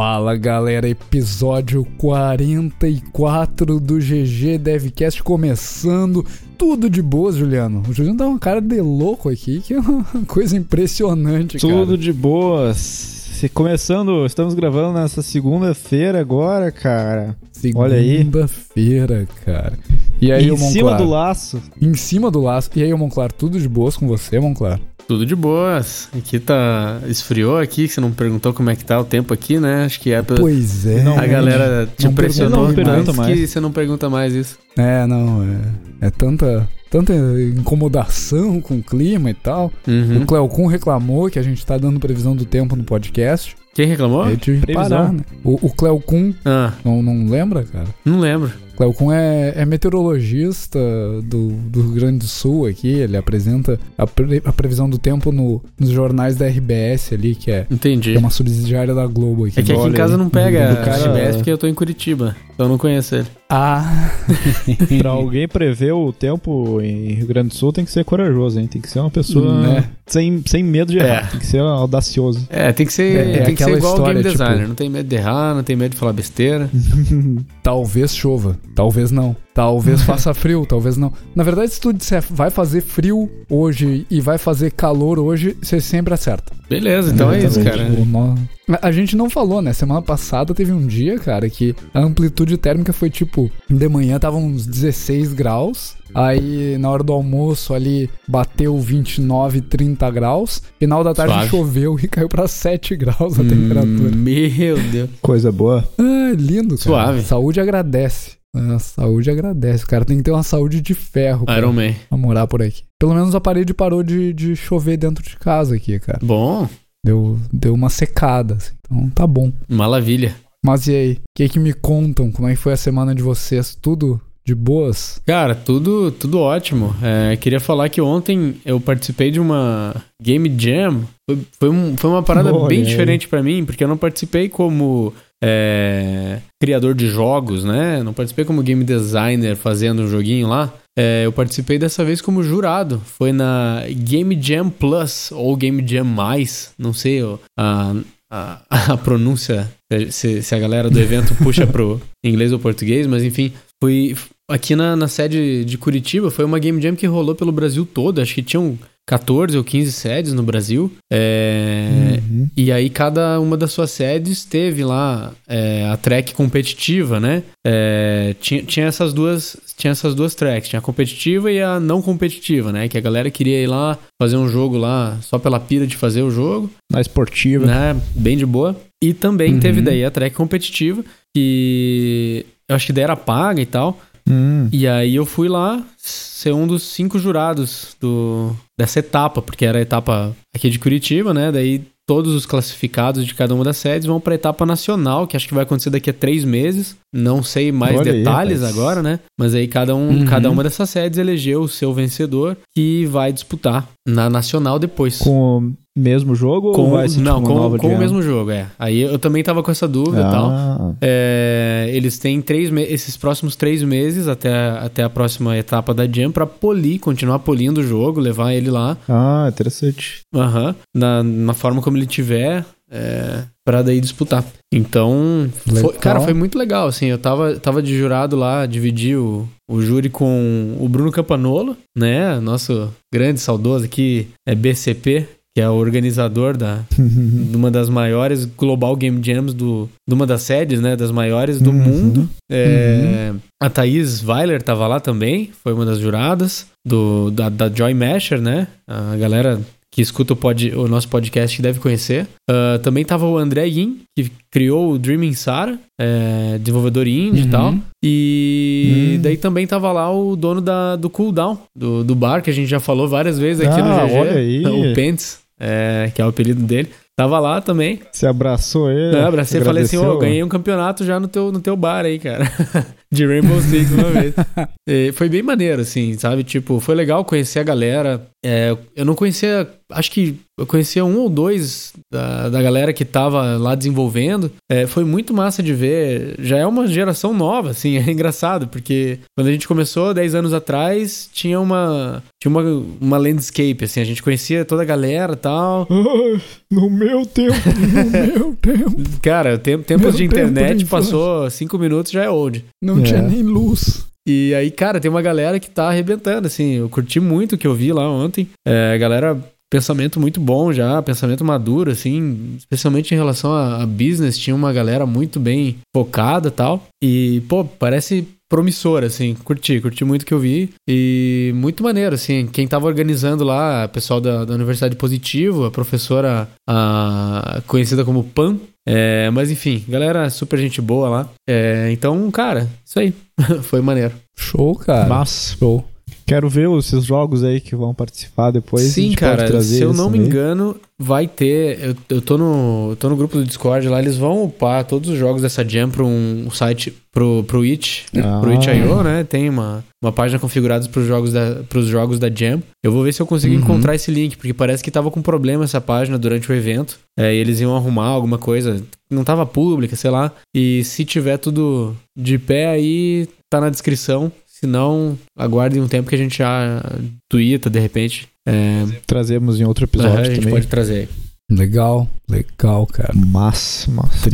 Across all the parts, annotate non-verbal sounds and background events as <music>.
Fala galera, episódio 44 do GG Devcast começando. Tudo de boas, Juliano. O Juliano dá uma cara de louco aqui, que é uma <laughs> coisa impressionante, Tudo cara. de boas. Começando, estamos gravando nessa segunda-feira agora, cara. Olha aí. Segunda-feira, cara. E aí, em o cima Monclar? do laço. Em cima do laço. E aí, Monclar, tudo de boas com você, Monclar? Tudo de boas. Aqui tá. Esfriou aqui, que você não perguntou como é que tá o tempo aqui, né? Acho que é pela- Pois é. Não, a galera te não impressionou pergunta- não pergunta mais. que você não pergunta mais isso. É, não, é, é tanta, tanta incomodação com o clima e tal. Uhum. O Cleocum reclamou que a gente tá dando previsão do tempo no podcast. Quem reclamou? Eu tive que Previsão. parar, né? O, o Cleocum, Ah, não, não lembra, cara? não lembro. Cleocum é, é meteorologista do, do Rio Grande do Sul aqui. Ele apresenta a, pre- a previsão do tempo no- nos jornais da RBS ali, que é, Entendi. que é uma subsidiária da Globo aqui. É que aqui em casa não pega cara- RBS porque eu tô em Curitiba. Então eu não conheço ele. Ah, <laughs> Pra alguém prever o tempo em Rio Grande do Sul tem que ser corajoso, hein? Tem que ser uma pessoa Né? sem, sem medo de errar. É. Tem que ser audacioso. É, tem que ser, É, é tem que ser aquela igual o game história, tipo- designer. Não tem medo de errar, não tem medo de falar besteira. <laughs> talvez chova, talvez não. Talvez faça frio, talvez não. Na verdade, se tu disser vai fazer frio hoje e vai fazer calor hoje, você sempre acerta. Beleza, então é isso, Exatamente. cara. O nó- A gente não falou, né? Semana passada teve um dia, cara, que a amplitude térmica foi tipo: de manhã tava uns 16 graus. Aí na hora do almoço ali bateu 29, 30 graus. Final da tarde Suave. choveu e caiu pra 7 graus a Hum, temperatura. Meu Deus. Coisa boa. Ah, lindo, cara. Suave. Saúde agradece. A saúde agradece. O cara tem que ter uma saúde de ferro pra, Iron Man. pra morar por aqui. Pelo menos a parede parou de, de chover dentro de casa aqui, cara. Bom, Deu, deu uma secada, assim. Então tá bom. maravilha. Mas e aí? O que, que me contam? Como é que foi a semana de vocês? Tudo de boas? Cara, tudo, tudo ótimo. É, queria falar que ontem eu participei de uma Game Jam. Foi, foi, um- foi uma parada Olha bem aí. diferente pra mim, porque eu não participei como é, criador de jogos, né? Não participei como game designer fazendo um joguinho lá. É, eu participei dessa vez como jurado. Foi na Game Jam Plus ou Game Jam Mais, não sei a, a, <laughs> a pronúncia, se, se a galera do evento puxa pro <laughs> inglês ou português, mas enfim, foi aqui na, na sede de Curitiba. Foi uma Game Jam que rolou pelo Brasil todo. Acho que tinham 14 ou 15 sedes no Brasil. É, Uhum. e aí cada uma das suas sedes teve lá é, a track competitiva, né? É, tinha, tinha essas duas tinha essas duas tracks, tinha a competitiva e a não competitiva, né? Que a galera queria ir lá fazer um jogo lá só pela pira de fazer o jogo, Na esportiva. né? Bem de boa. E também Uhum. teve daí a track competitiva que eu acho que daí era paga e tal. Hum. E aí eu fui lá ser um dos cinco jurados do, dessa etapa, porque era a etapa aqui de Curitiba, né? Daí todos os classificados de cada uma das sedes vão para a etapa nacional, que acho que vai acontecer daqui a três meses. Não sei mais Olha aí, detalhes rapaz. agora, né? Mas aí cada, um, Uhum. cada uma dessas sedes elegeu o seu vencedor que vai disputar na nacional depois. Com o mesmo jogo Com- ou vai ser não, tipo, com, com o mesmo jogo, é. Aí eu também tava com essa dúvida e tal. Ah, É, eles têm três esses próximos três meses até, até a próxima etapa da Jam pra polir, continuar polindo o jogo, levar ele lá, ah, interessante. aham, na, na forma como ele tiver, é, pra daí disputar. Então, foi- cara, foi muito legal, assim, eu tava, tava de jurado lá, dividi o, o júri com o Bruno Campanolo, né, nosso grande saudoso aqui, é BCP, que é o organizador da, <laughs> de uma das maiores Global Game Jams do, de uma das sedes, né, das maiores do Uhum. mundo. É, A Thaís Weiler tava lá também, foi uma das juradas do, da, da Joy Masher, né? A galera que escuta o, pod, o nosso podcast deve conhecer. Ah, também tava o André Yin, que criou o Dreaming Sara, é, desenvolvedor indie Uhum. e tal. E Hum. daí também tava lá o dono da, do Cooldown, do, do bar, que a gente já falou várias vezes aqui Ah, no GG. olha aí. <laughs> O Pence, é, que é o apelido dele. Tava lá também. Você abraçou ele? Não, abracei e falei assim, ô, oh, ganhei um campeonato já no teu, no teu bar aí, cara. <laughs> de Rainbow Six uma vez. <laughs> E foi bem maneiro, assim, sabe? Tipo, foi legal conhecer a galera. É, eu não conhecia, acho que eu conhecia um ou dois da, da galera que tava lá desenvolvendo. É, foi muito massa de ver. Já é uma geração nova, assim, <laughs> é engraçado, porque quando a gente começou 10 anos atrás, tinha uma. Tinha uma, uma landscape, assim, a gente conhecia toda a galera e tal. <laughs> no meu tempo, no meu tempo. Cara, tempo, tempos de internet passou 5 minutos já é old. Não é. tinha nem luz. E aí, cara, tem uma galera que tá arrebentando, assim. Eu curti muito o que eu vi lá ontem. É, galera, pensamento muito bom já, pensamento maduro, assim. Especialmente em relação a, a business, tinha uma galera muito bem focada e tal. E, pô, parece promissor, assim. Curti, curti muito o que eu vi. E muito maneiro, assim. Quem tava organizando lá, o pessoal da, da Universidade Positivo, a professora a, conhecida como Pan. É, mas enfim, galera, super gente boa lá. É, então, cara, isso aí. <laughs> Foi maneiro. Show, cara. Massa. Show. Quero ver os seus jogos aí que vão participar depois. Sim, cara, se eu não me engano, vai ter. Eu, eu tô, no, eu tô no grupo do Discord lá, eles vão upar todos os jogos dessa Jam para um site pro, pro It, ah. pro Itch.io, né? Tem uma, uma página configurada pros jogos, da, pros jogos da Jam. Eu vou ver se eu consigo uhum. encontrar esse link, porque parece que tava com problema essa página durante o evento. É, e eles iam arrumar alguma coisa. Não tava pública, sei lá. E se tiver tudo de pé aí, tá na descrição. Se não, aguardem um tempo que a gente já tuita, de repente. É... Trazemos em outro episódio a gente pode trazer. Legal, legal, cara. Massa, massa.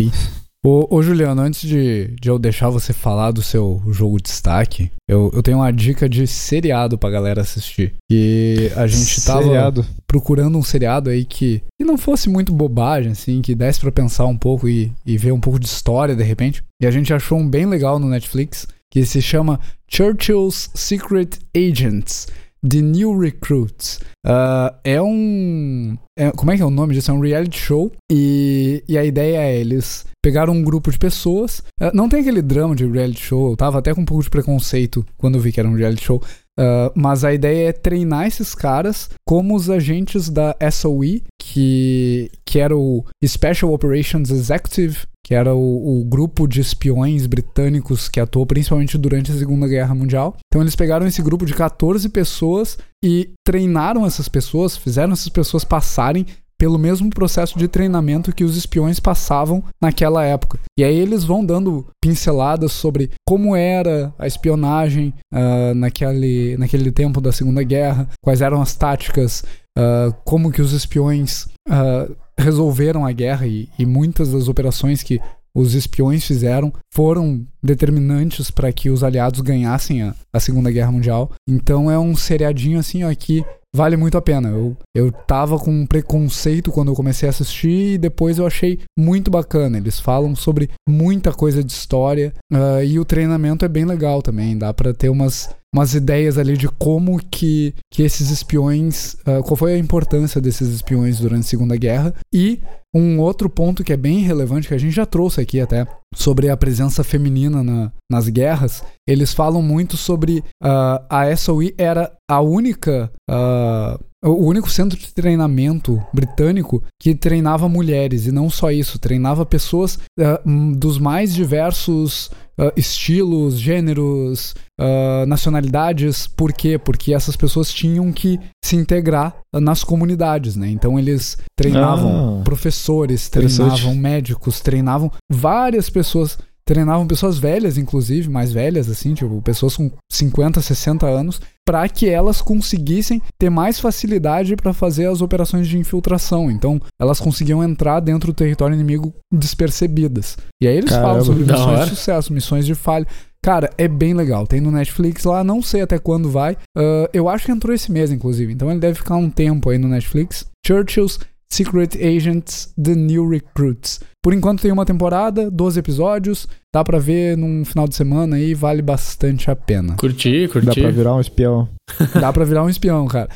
Ô, ô, Juliano, antes de, de eu deixar você falar do seu jogo de destaque, eu, eu tenho uma dica de seriado pra galera assistir. E a gente tava seriado. procurando um seriado aí que, que não fosse muito bobagem, assim, que desse pra pensar um pouco e, e ver um pouco de história de repente. E a gente achou um bem legal no Netflix que se chama Churchill's Secret Agents. The New Recruits. Uh, é um. É, como é que é o nome disso? É um reality show. E, e a ideia é eles pegaram um grupo de pessoas. Uh, não tem aquele drama de reality show. Eu tava até com um pouco de preconceito quando eu vi que era um reality show. Uh, mas a ideia é treinar esses caras como os agentes da SOE, que, que era o Special Operations Executive, que era o, o, grupo de espiões britânicos que atuou principalmente durante a Segunda Guerra Mundial. Então eles pegaram esse grupo de 14 pessoas e treinaram essas pessoas, fizeram essas pessoas passarem pelo mesmo processo de treinamento que os espiões passavam naquela época. E aí eles vão dando pinceladas sobre como era a espionagem uh, naquele, naquele tempo da Segunda Guerra, quais eram as táticas, uh, como que os espiões uh, resolveram a guerra e, e muitas das operações que os espiões fizeram foram determinantes para que os aliados ganhassem a, a, Segunda Guerra Mundial. Então é um seriadinho assim ó, que vale muito a pena. Eu, eu tava com um preconceito quando eu comecei a assistir e depois eu achei muito bacana. Eles falam sobre muita coisa de história uh, e o treinamento é bem legal também. Dá para ter umas, umas ideias ali de como que, que esses espiões, uh, qual foi a importância desses espiões durante a Segunda Guerra e um outro ponto que é bem relevante, que a gente já trouxe aqui até, sobre a presença feminina na, nas guerras, eles falam muito sobre uh, a SOE era a única. Uh, o único centro de treinamento britânico que treinava mulheres, e não só isso, treinava pessoas uh, dos mais diversos uh, estilos, gêneros, uh, nacionalidades. Por quê? Porque essas pessoas tinham que se integrar nas comunidades, né? Então eles treinavam ah, professores, treinavam médicos, treinavam várias pessoas treinavam pessoas velhas, inclusive, mais velhas, assim, tipo, pessoas com 50, 60 anos, para que elas conseguissem ter mais facilidade para fazer as operações de infiltração. Então, elas conseguiam entrar dentro do território inimigo despercebidas. E aí eles Caramba, falam sobre missões de sucesso, missões de falha. Cara, é bem legal. Tem no Netflix lá, não sei até quando vai. Uh, eu acho que entrou esse mês, inclusive. Então ele deve ficar um tempo aí no Netflix. Churchill's Secret Agents The New Recruits. Por enquanto tem uma temporada, 12 episódios, dá para ver num final de semana aí, vale bastante a pena. Curti, curti. Dá pra virar um espião. <laughs> dá pra virar um espião, cara.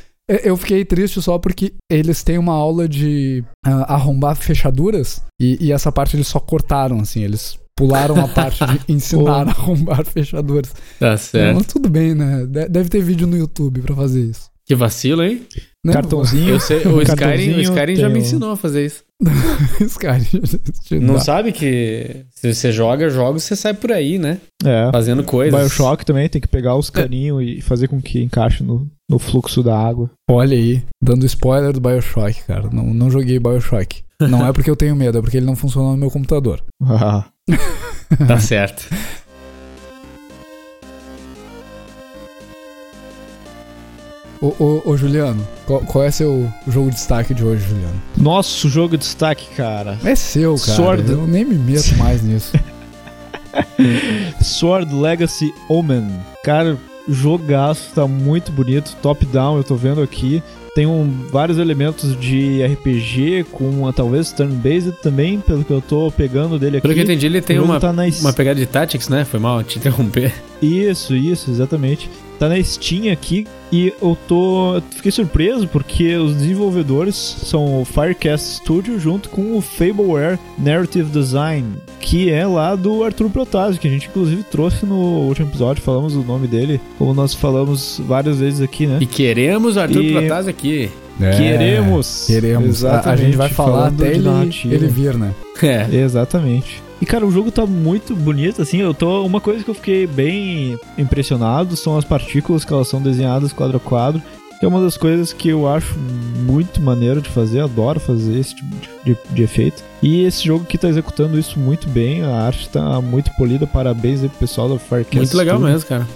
Eu fiquei triste só porque eles têm uma aula de uh, arrombar fechaduras e, e, essa parte eles só cortaram, assim, eles pularam a parte de <laughs> ensinar a arrombar fechaduras. Tá certo. Mas tudo bem, né? Deve ter vídeo no YouTube para fazer isso. Que vacilo, hein? Não, Cartãozinho. Eu sei, o Skyrim, o Skyrim já me ensinou a fazer isso. <laughs> Sky. Não dá. sabe que se você joga jogos, você sai por aí, né? É. Fazendo coisas. Bioshock também tem que pegar os caninhos é. e fazer com que encaixe no, no fluxo da água. Olha aí, dando spoiler do Bioshock, cara. Não, não joguei Bioshock. Não é porque eu tenho medo, é porque ele não funciona no meu computador. <laughs> tá certo. Ô, ô, ô, Juliano, qual, qual, é seu jogo de destaque de hoje, Juliano? Nosso jogo de destaque, cara. É seu, cara. Sword... Eu nem me meto mais nisso. <laughs> Sword Legacy Omen. Cara, jogaço, tá muito bonito. Top-down, eu tô vendo aqui. Tem um, vários elementos de RPG com talvez turn-based também, pelo que eu tô pegando dele aqui. Pelo que eu entendi, ele tem uma, tá uma pegada de tactics, né? Foi mal te <laughs> interromper. Isso, isso, exatamente tá na Steam aqui e eu tô. Fiquei surpreso porque os desenvolvedores são o Firecast Studio junto com o Fableware Narrative Design, que é lá do Arthur Protásio, que a gente inclusive trouxe no último episódio, falamos o nome dele, como nós falamos várias vezes aqui, né? E queremos o Arthur e... Protásio aqui. É, queremos. Queremos. Exatamente. A, a gente vai falar até ele, ele vir, né? É. Exatamente. E, cara, o jogo tá muito bonito, assim. Eu tô. Uma coisa que eu fiquei bem impressionado são as partículas que elas são desenhadas quadro a quadro. Que é uma das coisas que eu acho muito maneiro de fazer, adoro fazer esse tipo de, de, de efeito. E esse jogo que tá executando isso muito bem, a arte tá muito polida, parabéns aí pro pessoal da Firecast. Muito legal Studio. mesmo, cara.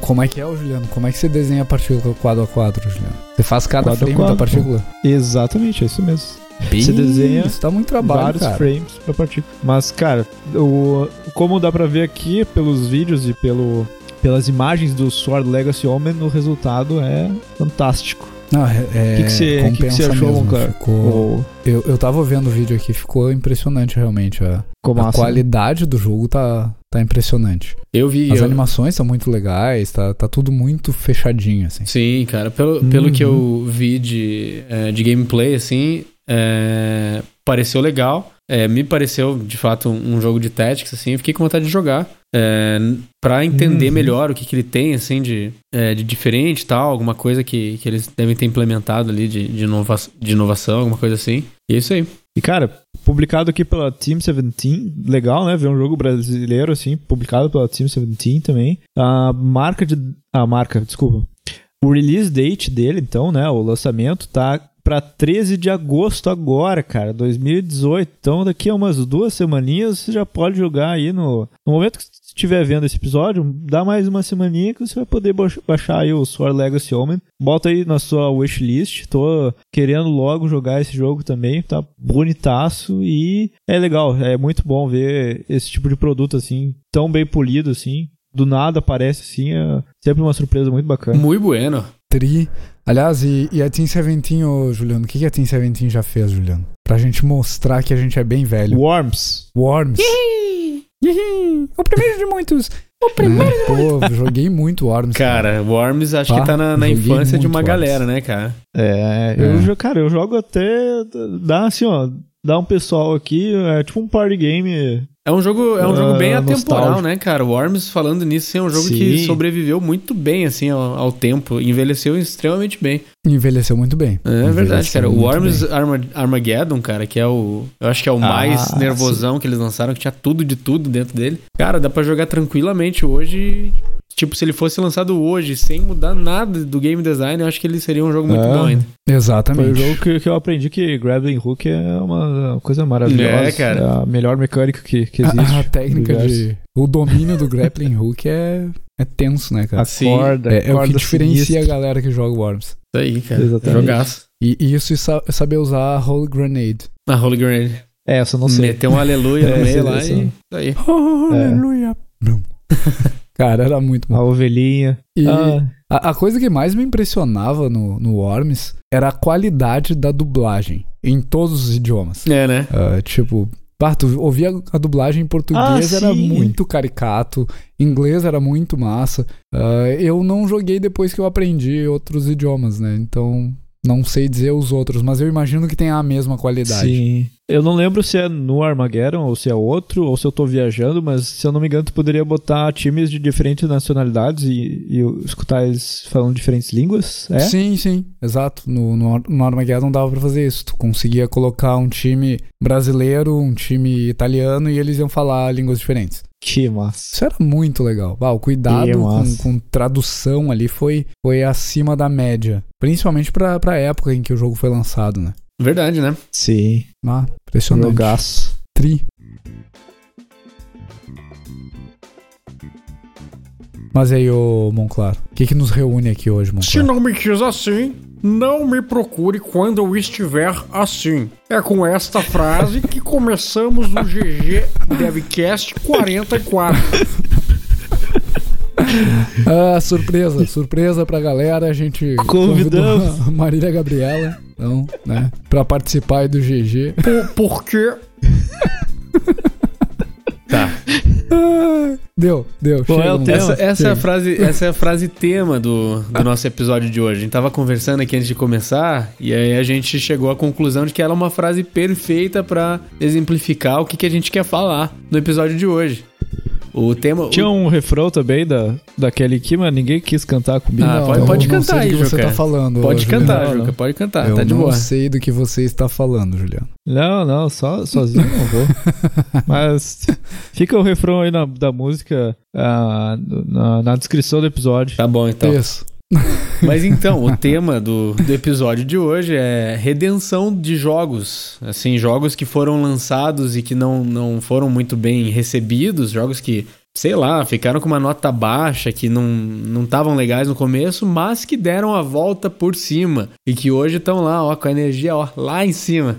Como é que é, Juliano? Como é que você desenha a partícula quadro a quadro, Juliano? Você faz cada quadro frame da partícula? Exatamente, é isso mesmo. Bem, você desenha isso dá muito trabalho, vários cara. frames pra partir. Mas, cara, o, como dá pra ver aqui pelos vídeos e pelo, pelas imagens do Sword Legacy Omen, o resultado é fantástico. Não, é, o que, que, você, que, que você achou, mesmo, cara? Ficou... Eu, eu tava vendo o vídeo aqui, ficou impressionante realmente. A, Como a assim? qualidade do jogo tá, tá impressionante. Eu vi. As eu... animações são muito legais, tá, tá tudo muito fechadinho, assim. Sim, cara. Pelo, uhum. pelo que eu vi de, é, de gameplay, assim, é, pareceu legal. É, me pareceu, de fato, um jogo de tactics, assim. Fiquei com vontade de jogar. É, para entender uhum. melhor o que, que ele tem, assim, de, é, de diferente tal. Alguma coisa que, que eles devem ter implementado ali de, de, inova de inovação, alguma coisa assim. E é isso aí. E, cara, publicado aqui pela Team 17, legal, né? Ver um jogo brasileiro, assim, publicado pela Team 17 também. A marca de... A marca, desculpa. O release date dele, então, né? O lançamento tá para 13 de agosto agora, cara, 2018. Então daqui a umas duas semaninhas você já pode jogar aí no, no momento que estiver vendo esse episódio, dá mais uma semaninha que você vai poder baixar aí o Sword Legacy Omen. Bota aí na sua wishlist. Tô querendo logo jogar esse jogo também, tá bonitaço e é legal, é muito bom ver esse tipo de produto assim, tão bem polido assim. Do nada aparece assim, é sempre uma surpresa muito bacana. Muito bueno. Tri. Aliás, e, e a Team Seventeen, ô, Juliano, o que, que a Team Seventeen já fez, Juliano? Pra gente mostrar que a gente é bem velho. Worms. Worms. O primeiro de muitos. O primeiro é, de muitos. Pô, joguei muito Worms. Cara, cara. Worms acho que tá na, na infância de uma Worms. galera, né, cara? É, eu, é. cara, eu jogo até. Dá assim, ó. Dá um pessoal aqui, é tipo um party game é um jogo, é um jogo bem uh, atemporal, né, cara? Worms, falando nisso, é um jogo Sim. que sobreviveu muito bem, assim, ao, ao, tempo. Envelheceu extremamente bem. Envelheceu muito bem. É verdade, cara. O Worms Armageddon, cara, que é o... Eu acho que é o ah, mais nervosão sim. que eles lançaram, que tinha tudo de tudo dentro dele. Cara, dá para jogar tranquilamente hoje Tipo, se ele fosse lançado hoje, sem mudar nada do game design, eu acho que ele seria um jogo muito é, bom ainda. Exatamente. Foi o jogo que, que, eu aprendi que Grappling Hook é uma coisa maravilhosa. É, cara. É a melhor mecânica que, que existe. A, <laughs> a técnica de. O domínio do Grappling Hook é, é tenso, né, cara? A corda. É, é o que diferencia sinistra. a galera que joga Worms. Isso aí, cara. Exatamente. Jogaço. E, e isso e saber usar a Holy Grenade. A Holy Grenade. É, essa eu não sei. Meter um aleluia no <laughs> meio lá e. Isso aí. <laughs> Oh, aleluia. Cara, era muito bom. A ovelhinha. E ah. a, a, coisa que mais me impressionava no, no Worms era a qualidade da dublagem em todos os idiomas. É, né? Uh, tipo, Barto, ouvia a dublagem em português, ah, era muito caricato, inglês era muito massa. Uh, eu não joguei depois que eu aprendi outros idiomas, né? Então não sei dizer os outros, mas eu imagino que tenha a mesma qualidade. Sim. Eu não lembro se é no Armageddon ou se é outro, ou se eu tô viajando, mas se eu não me engano, tu poderia botar times de diferentes nacionalidades e, e escutar eles falando diferentes línguas, é? Sim, sim, exato. No, no, no Armageddon dava pra fazer isso. Tu conseguia colocar um time brasileiro, um time italiano e eles iam falar línguas diferentes. Que massa. Isso era muito legal. Ah, o cuidado com, com tradução ali foi, foi acima da média. Principalmente pra, pra época em que o jogo foi lançado, né? Verdade, né? Sim. Ah, impressionante. Jogaço. Tri. Mas aí, ô Monclar, o que, que nos reúne aqui hoje, Se Monclar? não me quis assim, não me procure quando eu estiver assim. É com esta frase que começamos o GG Devcast 44. <laughs> Ah, surpresa, surpresa pra galera. A gente Convidamos. convidou a Marília Gabriela, então, né, pra participar aí do GG. Por, porque Tá. Deu, deu. Qual é o Monclar. tema? Essa, essa é a frase, essa é a frase <laughs> tema do, do nosso episódio de hoje. A gente tava conversando aqui antes de começar e aí a gente chegou à conclusão de que ela é uma frase perfeita pra exemplificar o que, que a gente quer falar no episódio de hoje. O tema. Tinha um refrão também da, daquele aqui, mas ninguém quis cantar comigo. Ah, Não, pode- eu pode não cantar aí, você tá falando. Pode Juliano. cantar, Não, Juca, não. pode cantar, Eu tá de não boa. sei do que você está falando, Juliano. Não, não, só, sozinho não vou. <laughs> Mas fica o refrão aí na- da música ah, na, na descrição do episódio. Tá bom, então. Isso. <laughs> Mas então, o tema do, do episódio de hoje é redenção de jogos. Assim, jogos que foram lançados e que não, não foram muito bem recebidos, jogos que, sei lá, ficaram com uma nota baixa, que não não estavam legais no começo, mas que deram a volta por cima. E que hoje estão lá, ó, com a energia ó, lá em cima.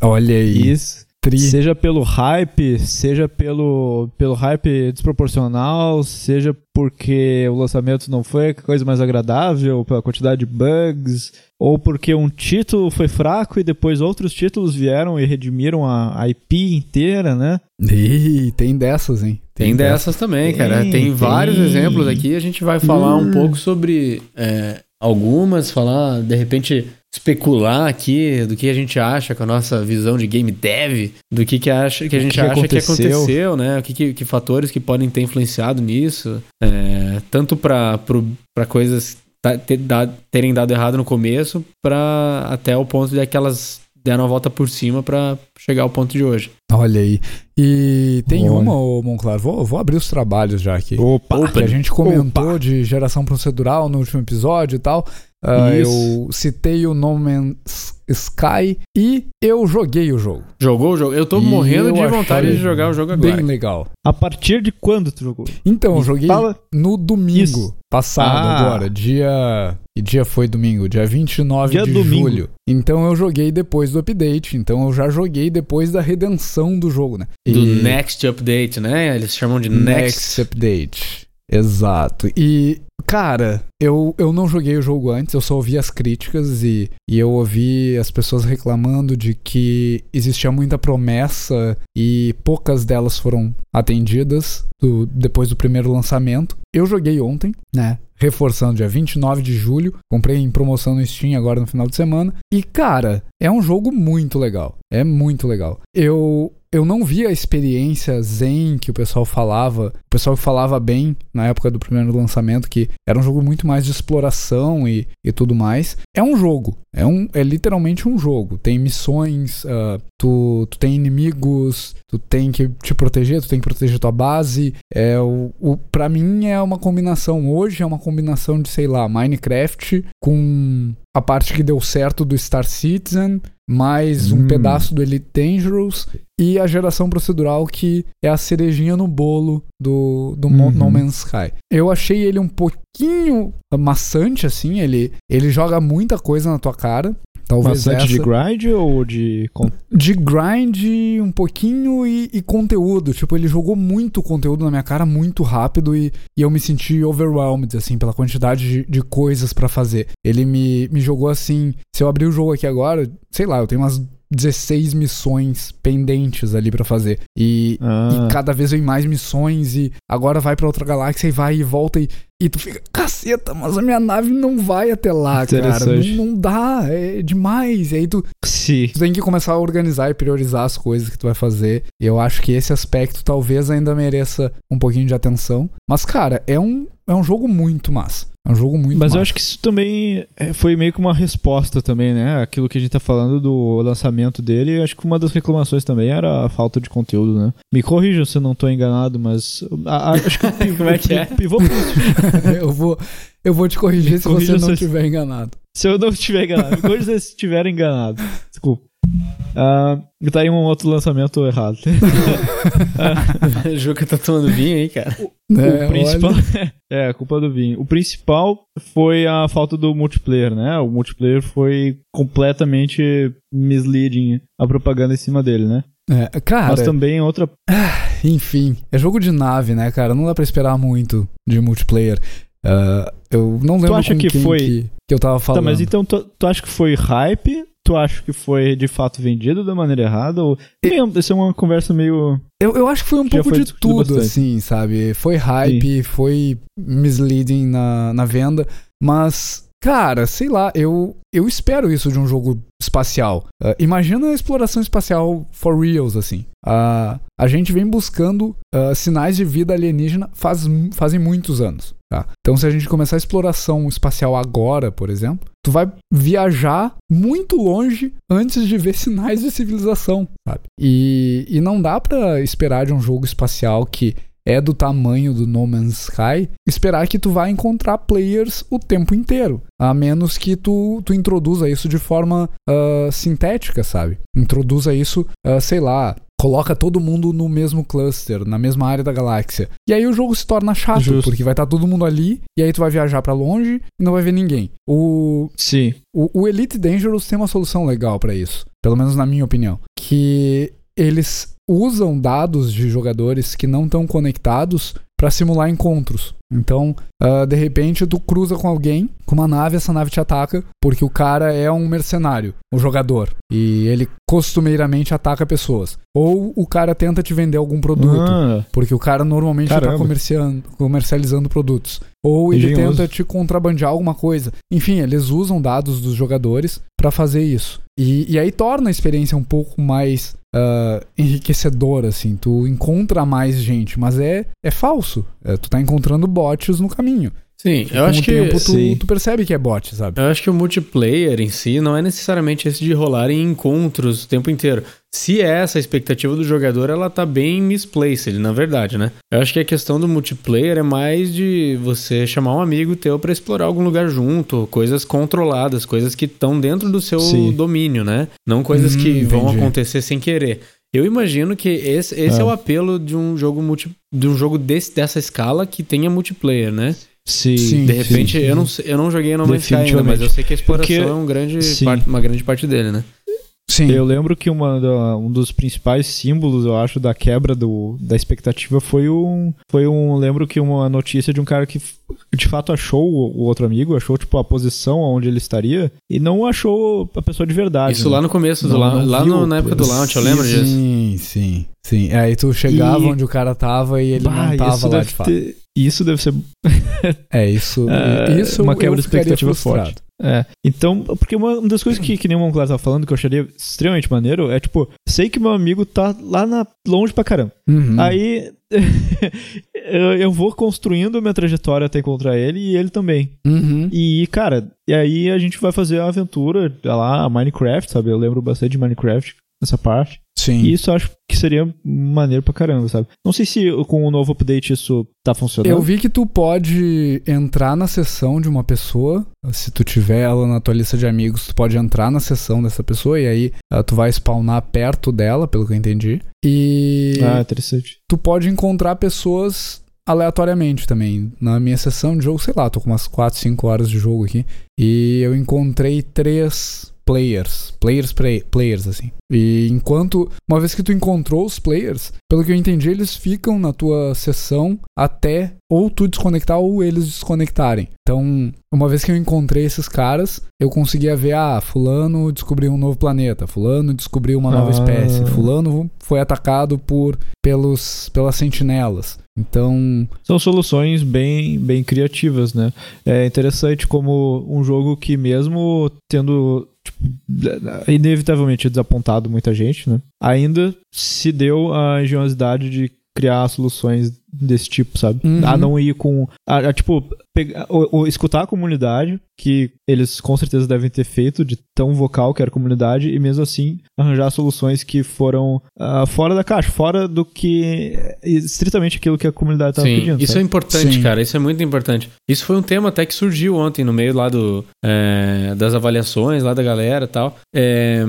Olha aí. Isso. Tri. Seja pelo hype, seja pelo, pelo hype desproporcional, seja porque o lançamento não foi a coisa mais agradável, pela quantidade de bugs, ou porque um título foi fraco e depois outros títulos vieram e redimiram a, a IP inteira, né? Ih, tem dessas, hein? Tem dessas também, cara. Tem, Tem vários tem. exemplos aqui. A gente vai falar um pouco sobre é, algumas, falar, de repente, especular aqui do que a gente acha com a nossa visão de game dev, do que, que, acha, que a gente que acha que aconteceu. aconteceu, né? O que, que, que fatores que podem ter influenciado nisso. É, tanto para coisas terem dado errado no começo, para até o ponto de aquelas deram a volta por cima para chegar ao ponto de hoje. Olha aí. E tem Olha. uma, ô Monclar, vou, vou abrir os trabalhos já aqui. Opa! que a gente comentou de geração procedural no último episódio e tal. Isso. eu citei o No Man's Sky e eu joguei o jogo. Jogou o jogo? Eu tô E morrendo eu de vontade de jogar o jogo agora. Bem legal. A partir de quando tu jogou? Então, eu joguei fala- no domingo Isso. passado Ah. agora, dia... Que dia foi domingo? Dia 29 Dia de domingo. julho. Então eu joguei depois do update, então eu já joguei depois da redenção do jogo, né? Do E- Next Update, né? Eles chamam de Next Next. Update. Exato. E, cara, eu, eu não joguei o jogo antes, eu só ouvi as críticas e, e eu ouvi as pessoas reclamando de que existia muita promessa e poucas delas foram atendidas do- depois do primeiro lançamento. Eu joguei ontem, né? Reforçando, dia 29 de julho. Comprei em promoção no Steam agora no final de semana. E, cara, é um jogo muito legal. É muito legal. Eu, eu não vi a experiência zen que o pessoal falava. O pessoal falava bem na época do primeiro lançamento, que era um jogo muito mais de exploração e, e tudo mais. É um jogo. É, um, é literalmente um jogo. Tem missões, ah, tu, tu tem inimigos, tu tem que te proteger, tu tem que proteger tua base. É o, o, pra mim é uma combinação. Hoje é uma combinação de, sei lá, Minecraft com a parte que deu certo do Star Citizen, mais um Hum. pedaço do Elite Dangerous e a geração procedural que é a cerejinha no bolo do, do Uhum. No Man's Sky. Eu achei ele um pouquinho maçante, assim, ele, ele joga muita coisa na tua cara. Talvez Bastante de essa- grind ou de. de grind um pouquinho e, e conteúdo. Tipo, ele jogou muito conteúdo na minha cara muito rápido e, e eu me senti overwhelmed, assim, pela quantidade de, de coisas pra fazer. Ele me, me jogou assim. Se eu abrir o jogo aqui agora, sei lá, eu tenho umas 16 missões pendentes ali pra fazer. E, Ah. e cada vez vem mais missões e agora vai pra outra galáxia e vai e volta e, e tu fica, caceta, mas a minha nave não vai até lá, cara. Não, não dá, é demais. E aí tu, Sim. tu tem que começar a organizar e priorizar as coisas que tu vai fazer. E eu acho que esse aspecto talvez ainda mereça um pouquinho de atenção. Mas, cara, é um, é um jogo muito massa. É um jogo muito Mas massa. eu acho que isso também é, foi meio que uma resposta também, né? Aquilo que a gente tá falando do lançamento dele, acho que uma das reclamações também era a falta de conteúdo, né? Me corrijam se eu não tô enganado, mas a- a- acho que o <laughs> pi- Como é que é? o pivô <laughs> eu, vou, eu vou te corrigir Me se você não se- estiver enganado. Se eu não estiver enganado. Me corrija se estiver enganado. Desculpa. Ah, tá aí um outro lançamento errado. <laughs> O Juca tá tomando vinho aí, cara. É, o principal. <laughs> É, a culpa do vinho. O principal foi a falta do multiplayer, né? O multiplayer foi completamente misleading a propaganda em cima dele, né? é, cara, Mas também outra. enfim, é jogo de nave, né, cara? Não dá pra esperar muito de multiplayer. Ah, eu não lembro acha com que quem foi- que, que eu tava Tá, falando. mas então tu, tu acha que foi hype? Tu acha que foi de fato vendido da maneira errada? Ou... Meio, essa é uma conversa meio. Eu, eu acho que foi um pouco de tudo, bastante. assim, sabe? Foi hype, foi misleading na, na venda, mas, cara, sei lá, eu, eu espero isso de um jogo espacial. Ah, imagina a exploração espacial for reals, assim. Ah, a gente vem buscando ah, sinais de vida alienígena faz, fazem muitos anos. Tá? Então, se a gente começar a exploração espacial agora, por exemplo, tu vai viajar muito longe antes de ver <laughs> sinais de civilização, sabe? E, e não dá pra esperar de um jogo espacial que é do tamanho do No Man's Sky, esperar que tu vai encontrar players o tempo inteiro. A menos que tu, tu introduza isso de forma ah, sintética, sabe? Introduza isso, ah, sei lá, coloca todo mundo no mesmo cluster, na mesma área da galáxia. E aí o jogo se torna chato, Justo. porque vai estar todo mundo ali, e aí tu vai viajar pra longe e não vai ver ninguém. O, Sim. o, o Elite Dangerous tem uma solução legal pra isso, pelo menos na minha opinião, que eles usam dados de jogadores que não estão conectados pra simular encontros. Então, ah, de repente, tu cruza com alguém, com uma nave, essa nave te ataca, porque o cara é um mercenário, o jogador, e ele costumeiramente ataca pessoas. Ou o cara tenta te vender algum produto, Ah, porque o cara normalmente tá comerciando, comercializando produtos. Ou ele Engenhoso. tenta te contrabandear alguma coisa. Enfim, eles usam dados dos jogadores pra fazer isso. E, e aí torna a experiência um pouco mais ah, enriquecedora, assim. Tu encontra mais gente, mas é, é falso. É, tu tá encontrando bots no caminho. Sim, eu acho que. tempo sim. tu, tu percebe que é bot, sabe? Eu acho que o multiplayer em si não é necessariamente esse de rolar em encontros o tempo inteiro. Se é essa a expectativa do jogador, ela tá bem misplaced, na verdade, né? Eu acho que a questão do multiplayer é mais de você chamar um amigo teu pra explorar algum lugar junto, coisas controladas, coisas que estão dentro do seu Sim. domínio, né? Não coisas Hum, que vão entendi. acontecer sem querer. Eu imagino que esse, esse é. É. o apelo de um jogo multi, de um jogo desse, dessa escala que tenha multiplayer, né? sim. Sim. De repente, eu não, sei- eu não joguei No Man's Sky ainda, mas eu sei que a exploração Porque- é um grande Sim. parte- uma grande parte dele, né? Sim. Eu lembro que uma um dos principais símbolos, eu acho, da quebra do, da expectativa foi um. Foi um. Lembro que uma notícia de um cara que de fato achou o, o outro amigo, achou, tipo, a posição onde ele estaria, e não achou a pessoa de verdade. Isso né? lá no começo, do Não- la- não lá no- na época do launch, eu lembro disso. Sim, sim, sim. É, Aí tu chegava E- onde o cara tava e ele Bah, não tava isso lá deve de fato. ter- Isso deve ser É, isso. É, <laughs> isso uma quebra de expectativa frustrado. forte. É, então, porque uma das coisas que, que nem o Monclar tava falando, que eu acharia extremamente maneiro, é tipo, sei que meu amigo tá lá na, longe pra caramba. Uhum. Aí <laughs> eu- vou construindo minha trajetória até encontrar ele e ele também. Uhum. E, cara, e aí a gente vai fazer a aventura lá, a Minecraft, sabe? Eu lembro bastante de Minecraft nessa parte. Sim. E isso eu acho que seria maneiro pra caramba, sabe? Não sei se com o novo update isso tá funcionando. Eu vi que tu pode entrar na sessão de uma pessoa, se tu tiver ela na tua lista de amigos, tu pode entrar na sessão dessa pessoa e aí ah, tu vai spawnar perto dela, pelo que eu entendi. E Ah, interessante. tu pode encontrar pessoas aleatoriamente também. Na minha sessão de jogo, sei lá, tô com umas 4, 5 horas de jogo aqui. E eu encontrei três players. Players, play, players, assim. E enquanto, uma vez que tu encontrou os players, pelo que eu entendi, eles ficam na tua sessão até ou tu desconectar ou eles desconectarem. Então, uma vez que eu encontrei esses caras, eu conseguia ver, ah, fulano descobriu um novo planeta, fulano descobriu uma nova Ah. espécie, fulano foi atacado por pelos pelas sentinelas. Então, São soluções bem, bem criativas, né? É interessante como um jogo que mesmo tendo tipo, inevitavelmente desapontado muita gente, né? Ainda se deu a engenhosidade de criar soluções desse tipo, sabe? Uhum. A não ir com. A, a, tipo, pegar, ou, ou escutar a comunidade, que eles com certeza devem ter feito de tão vocal que era a comunidade, e mesmo assim arranjar soluções que foram ah, fora da caixa, fora do que. estritamente aquilo que a comunidade estava pedindo. isso é sabe? importante, Sim. cara. Isso é muito importante. Isso foi um tema até que surgiu ontem no meio lá do, é, das avaliações lá da galera e tal. É,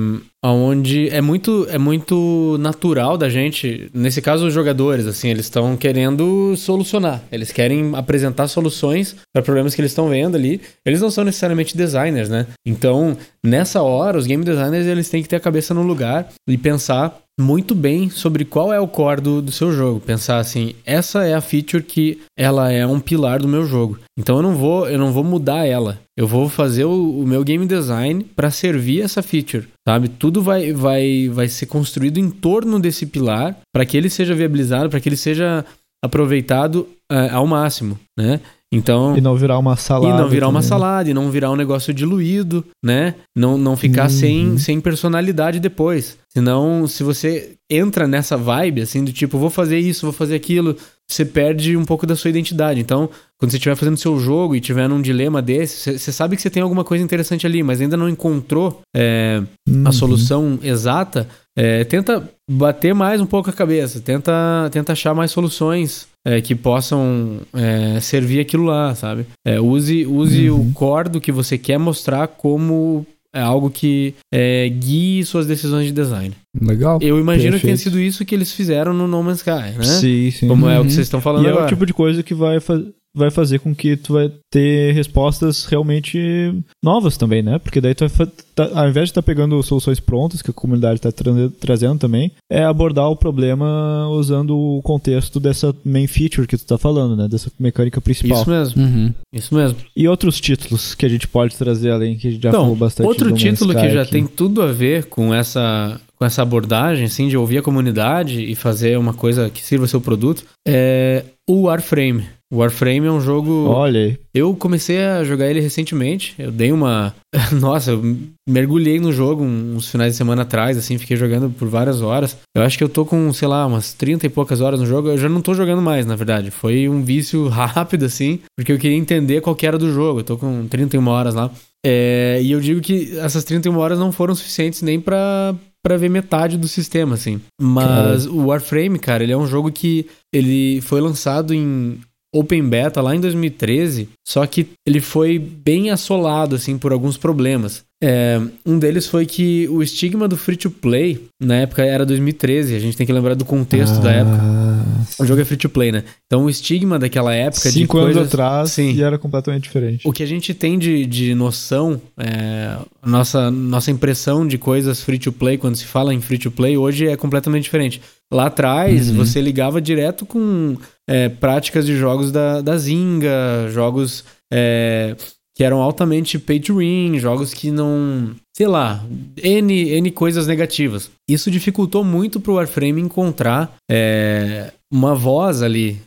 onde é muito, é muito natural da gente, nesse caso os jogadores, assim, eles estão querendo solucionar. Eles querem apresentar soluções para problemas que eles estão vendo ali. Eles não são necessariamente designers, né? Então, nessa hora, os game designers eles têm que ter a cabeça no lugar e pensar muito bem sobre qual é o core do, do seu jogo. Pensar assim, essa é a feature que ela é um pilar do meu jogo. Então eu não vou, eu não vou mudar ela. Eu vou fazer o, o meu game design para servir essa feature, sabe? Tudo vai, vai, vai ser construído em torno desse pilar para que ele seja viabilizado, para que ele seja aproveitado eh, ao máximo, né? Então, E não virar uma salada. e não virar uma também. salada, e não virar um negócio diluído, né? Não, não ficar Uhum. sem, sem personalidade depois. Senão, se você entra nessa vibe, assim, do tipo, vou fazer isso, vou fazer aquilo, você perde um pouco da sua identidade. Então, quando você estiver fazendo seu jogo e tiver num dilema desse, você- você sabe que você tem alguma coisa interessante ali, mas ainda não encontrou é, Uhum. a solução exata, é, tenta bater mais um pouco a cabeça, tenta, tenta achar mais soluções é, que possam é, servir aquilo lá, sabe? É, use use Uhum. o core do que você quer mostrar como é algo que é, guie suas decisões de design. legal. Eu imagino que tenha Perfeito. sido isso que eles fizeram no No Man's Sky, né? Sim, sim. Como é o Uhum. que vocês estão falando E é agora. o tipo de coisa que vai, fa vai fazer com que tu vai ter respostas realmente novas também, né? Porque daí tu vai, tá- ao invés de estar pegando soluções prontas que a comunidade está trazendo também, é abordar o problema usando o contexto dessa main feature que tu tá falando, né? Dessa mecânica principal. Isso mesmo, Uhum. isso mesmo. E outros títulos que a gente pode trazer além, que a gente já falou Então, bastante. outro título que já aqui. tem tudo a ver com essa, com essa abordagem, assim, de ouvir a comunidade e fazer uma coisa que sirva seu produto, é o Warframe. Warframe é um jogo. Olha aí. Eu comecei a jogar ele recentemente. Eu dei uma. <laughs> Nossa, eu mergulhei no jogo uns finais de semana atrás, assim, fiquei jogando por várias horas. Eu acho que eu tô com, sei lá, umas 30 e poucas horas no jogo. Eu já não tô jogando mais, na verdade. Foi um vício <laughs> rápido, assim, porque eu queria entender qual que era do jogo. Eu tô com 31 horas lá. É, e eu digo que essas 31 horas não foram suficientes nem pra, pra ver metade do sistema, assim. Mas o Warframe, cara, ele é um jogo que ele foi lançado em Open Beta lá em 2013, só que ele foi bem assolado, assim, por alguns problemas. É, um deles foi que o estigma do free to play, na época era 2013, a gente tem que lembrar do contexto da época. O jogo é free to play, né? Então o estigma daquela época de Cinco coisas... anos atrás Sim. e era completamente diferente. O que a gente tem de, de noção, é, nossa, nossa impressão de coisas free to play, quando se fala em free to play, hoje é completamente diferente. Lá atrás, Uhum. você ligava direto com é, práticas de jogos da, da Zynga, jogos é, que eram altamente pay to win, jogos que não. Sei lá, N, N coisas negativas. Isso dificultou muito pro Warframe encontrar é, uma voz ali,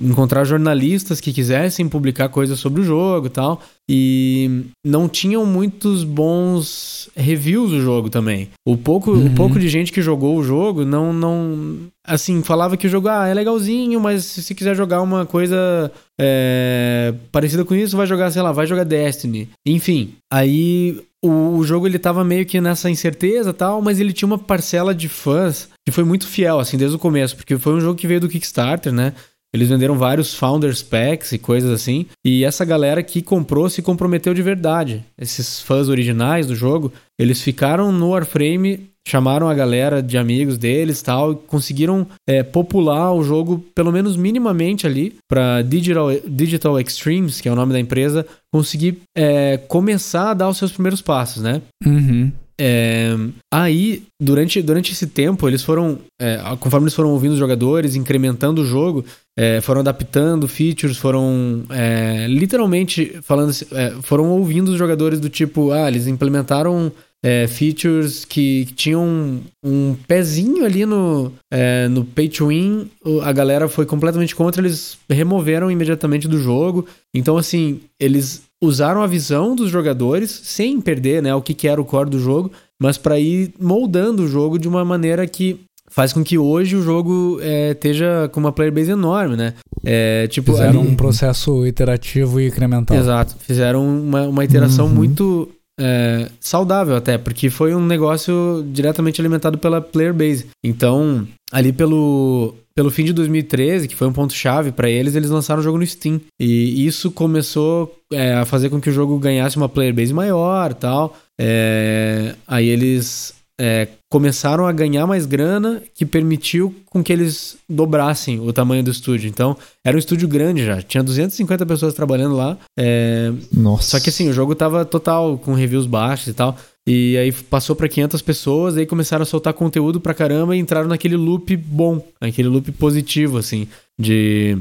encontrar jornalistas que quisessem publicar coisas sobre o jogo e tal. E não tinham muitos bons reviews do jogo também. O pouco, o Uhum. pouco de gente que jogou o jogo não, não. Assim, falava que o jogo ah, é legalzinho, mas se se quiser jogar uma coisa é, parecida com isso, vai jogar, sei lá, vai jogar Destiny. Enfim, aí o, o jogo ele tava meio que nessa incerteza e tal, mas ele tinha uma parcela de fãs que foi muito fiel, assim, desde o começo, porque foi um jogo que veio do Kickstarter, né? Eles venderam vários Founders Packs e coisas assim. E essa galera que comprou se comprometeu de verdade. Esses fãs originais do jogo, eles ficaram no Warframe chamaram a galera de amigos deles tal, conseguiram é, popular o jogo, pelo menos minimamente ali, para Digital, Digital Extremes, que é o nome da empresa, conseguir é, começar a dar os seus primeiros passos, né? Uhum. É, aí, durante, durante esse tempo, eles foram, é, conforme eles foram ouvindo os jogadores, incrementando o jogo, é, foram adaptando features, foram é, literalmente falando, é, foram ouvindo os jogadores do tipo, ah, eles implementaram é, features que, que tinham um, um pezinho ali no, é, no pay to win, a galera foi completamente contra, eles removeram imediatamente do jogo. Então, assim, eles usaram a visão dos jogadores sem perder né, o que, que era o core do jogo, mas para ir moldando o jogo de uma maneira que faz com que hoje o jogo é, esteja com uma player base enorme, né? É, tipo, Fizeram ali- um processo iterativo e incremental. Exato. Fizeram uma, uma iteração Uhum. muito é, saudável até, porque foi um negócio diretamente alimentado pela player base. Então, ali pelo, pelo fim de 2013, que foi um ponto-chave pra eles, eles lançaram o jogo no Steam. E isso começou é, a fazer com que o jogo ganhasse uma player base maior tal. É, aí eles é, começaram a ganhar mais grana, que permitiu com que eles dobrassem o tamanho do estúdio. Então, era um estúdio grande já, tinha 250 pessoas trabalhando lá. É, Nossa. só que assim, o jogo tava total com reviews baixos e tal. E aí passou pra 500 pessoas, aí começaram a soltar conteúdo pra caramba e entraram naquele loop bom, naquele loop positivo, assim, de.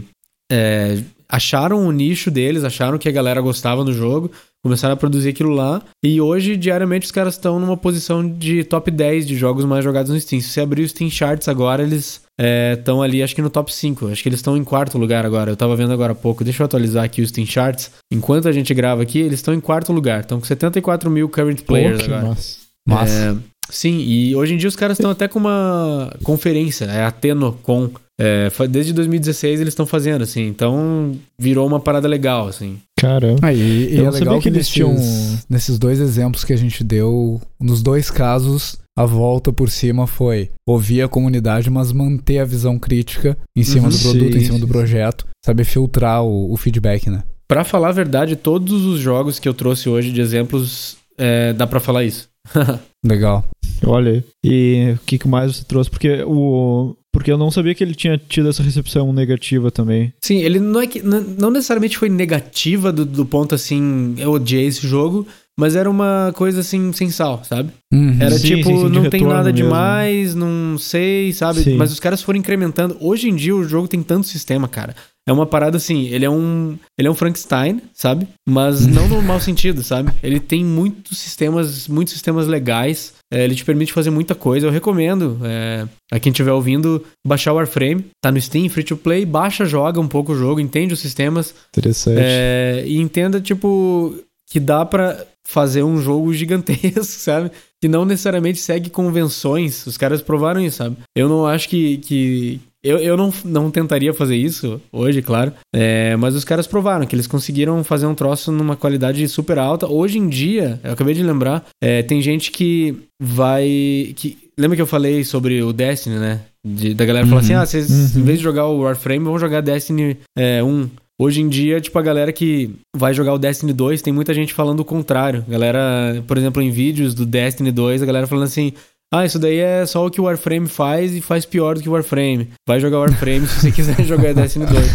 é, acharam o nicho deles, acharam que a galera gostava do jogo, começaram a produzir aquilo lá. E hoje, diariamente, os caras estão numa posição de top 10 de jogos mais jogados no Steam. Se você abrir o Steam Charts agora, eles estão ali, acho que no top 5. Acho que eles estão em quarto lugar agora. Eu tava vendo agora há pouco. Deixa eu atualizar aqui o Steam Charts. Enquanto a gente grava aqui, eles estão em quarto lugar. Estão com 74 mil current Pô, players que agora. massa. Massa. É, sim, e hoje em dia os caras estão até com uma conferência, é a TenoCon. É, desde 2016 eles estão fazendo, assim. Então virou uma parada legal, assim. Caramba. Ah, e, e Eu é legal que que eles nesses, tinham- nesses dois exemplos que a gente deu, nos dois casos, a volta por cima foi ouvir a comunidade, mas manter a visão crítica em cima Uhum. do produto, Sim, em cima do sim. projeto, saber filtrar o, o feedback, né? Pra falar a verdade, todos os jogos que eu trouxe hoje de exemplos, é, dá pra falar isso. <laughs> Legal. Olha aí. E o que, que mais você trouxe? Porque o. Porque eu não sabia que ele tinha tido essa recepção negativa também. Sim, ele não é que. Não necessariamente foi negativa do, do ponto assim, eu odiei esse jogo, mas era uma coisa assim, sem sal, sabe? Uhum. Era Sim, tipo, sim, sim, não tem nada mesmo. demais, não sei, sabe? Sim. Mas os caras foram incrementando. Hoje em dia o jogo tem tanto sistema, cara. É uma parada assim, ele é um. Ele é um Frankenstein, sabe? Mas <laughs> não no mau sentido, sabe? Ele tem muitos sistemas, muitos sistemas legais. É, ele te permite fazer muita coisa. Eu recomendo, é, a quem estiver ouvindo, baixar o Warframe. Tá no Steam, free to play, baixa, joga um pouco o jogo, entende os sistemas. Interessante. É, e entenda, tipo, que dá pra fazer um jogo <laughs> gigantesco, sabe? Que não necessariamente segue convenções. Os caras provaram isso, sabe? Eu não acho que. que... Eu, eu não, não tentaria fazer isso hoje, claro. É, mas os caras provaram que eles conseguiram fazer um troço numa qualidade super alta. Hoje em dia, eu acabei de lembrar, é, tem gente que vai. Que, lembra que eu falei sobre o Destiny, né? De- da galera falar Uhum. assim: ah, vocês, Uhum. em vez de jogar o Warframe, vão jogar Destiny é, 1. Hoje em dia, tipo, a galera que vai jogar o Destiny 2, tem muita gente falando o contrário. Galera, por exemplo, em vídeos do Destiny 2, a galera falando assim: ah, isso daí é só o que o Warframe faz e faz pior do que o Warframe. Vai jogar Warframe se você quiser <laughs> jogar Destiny 2.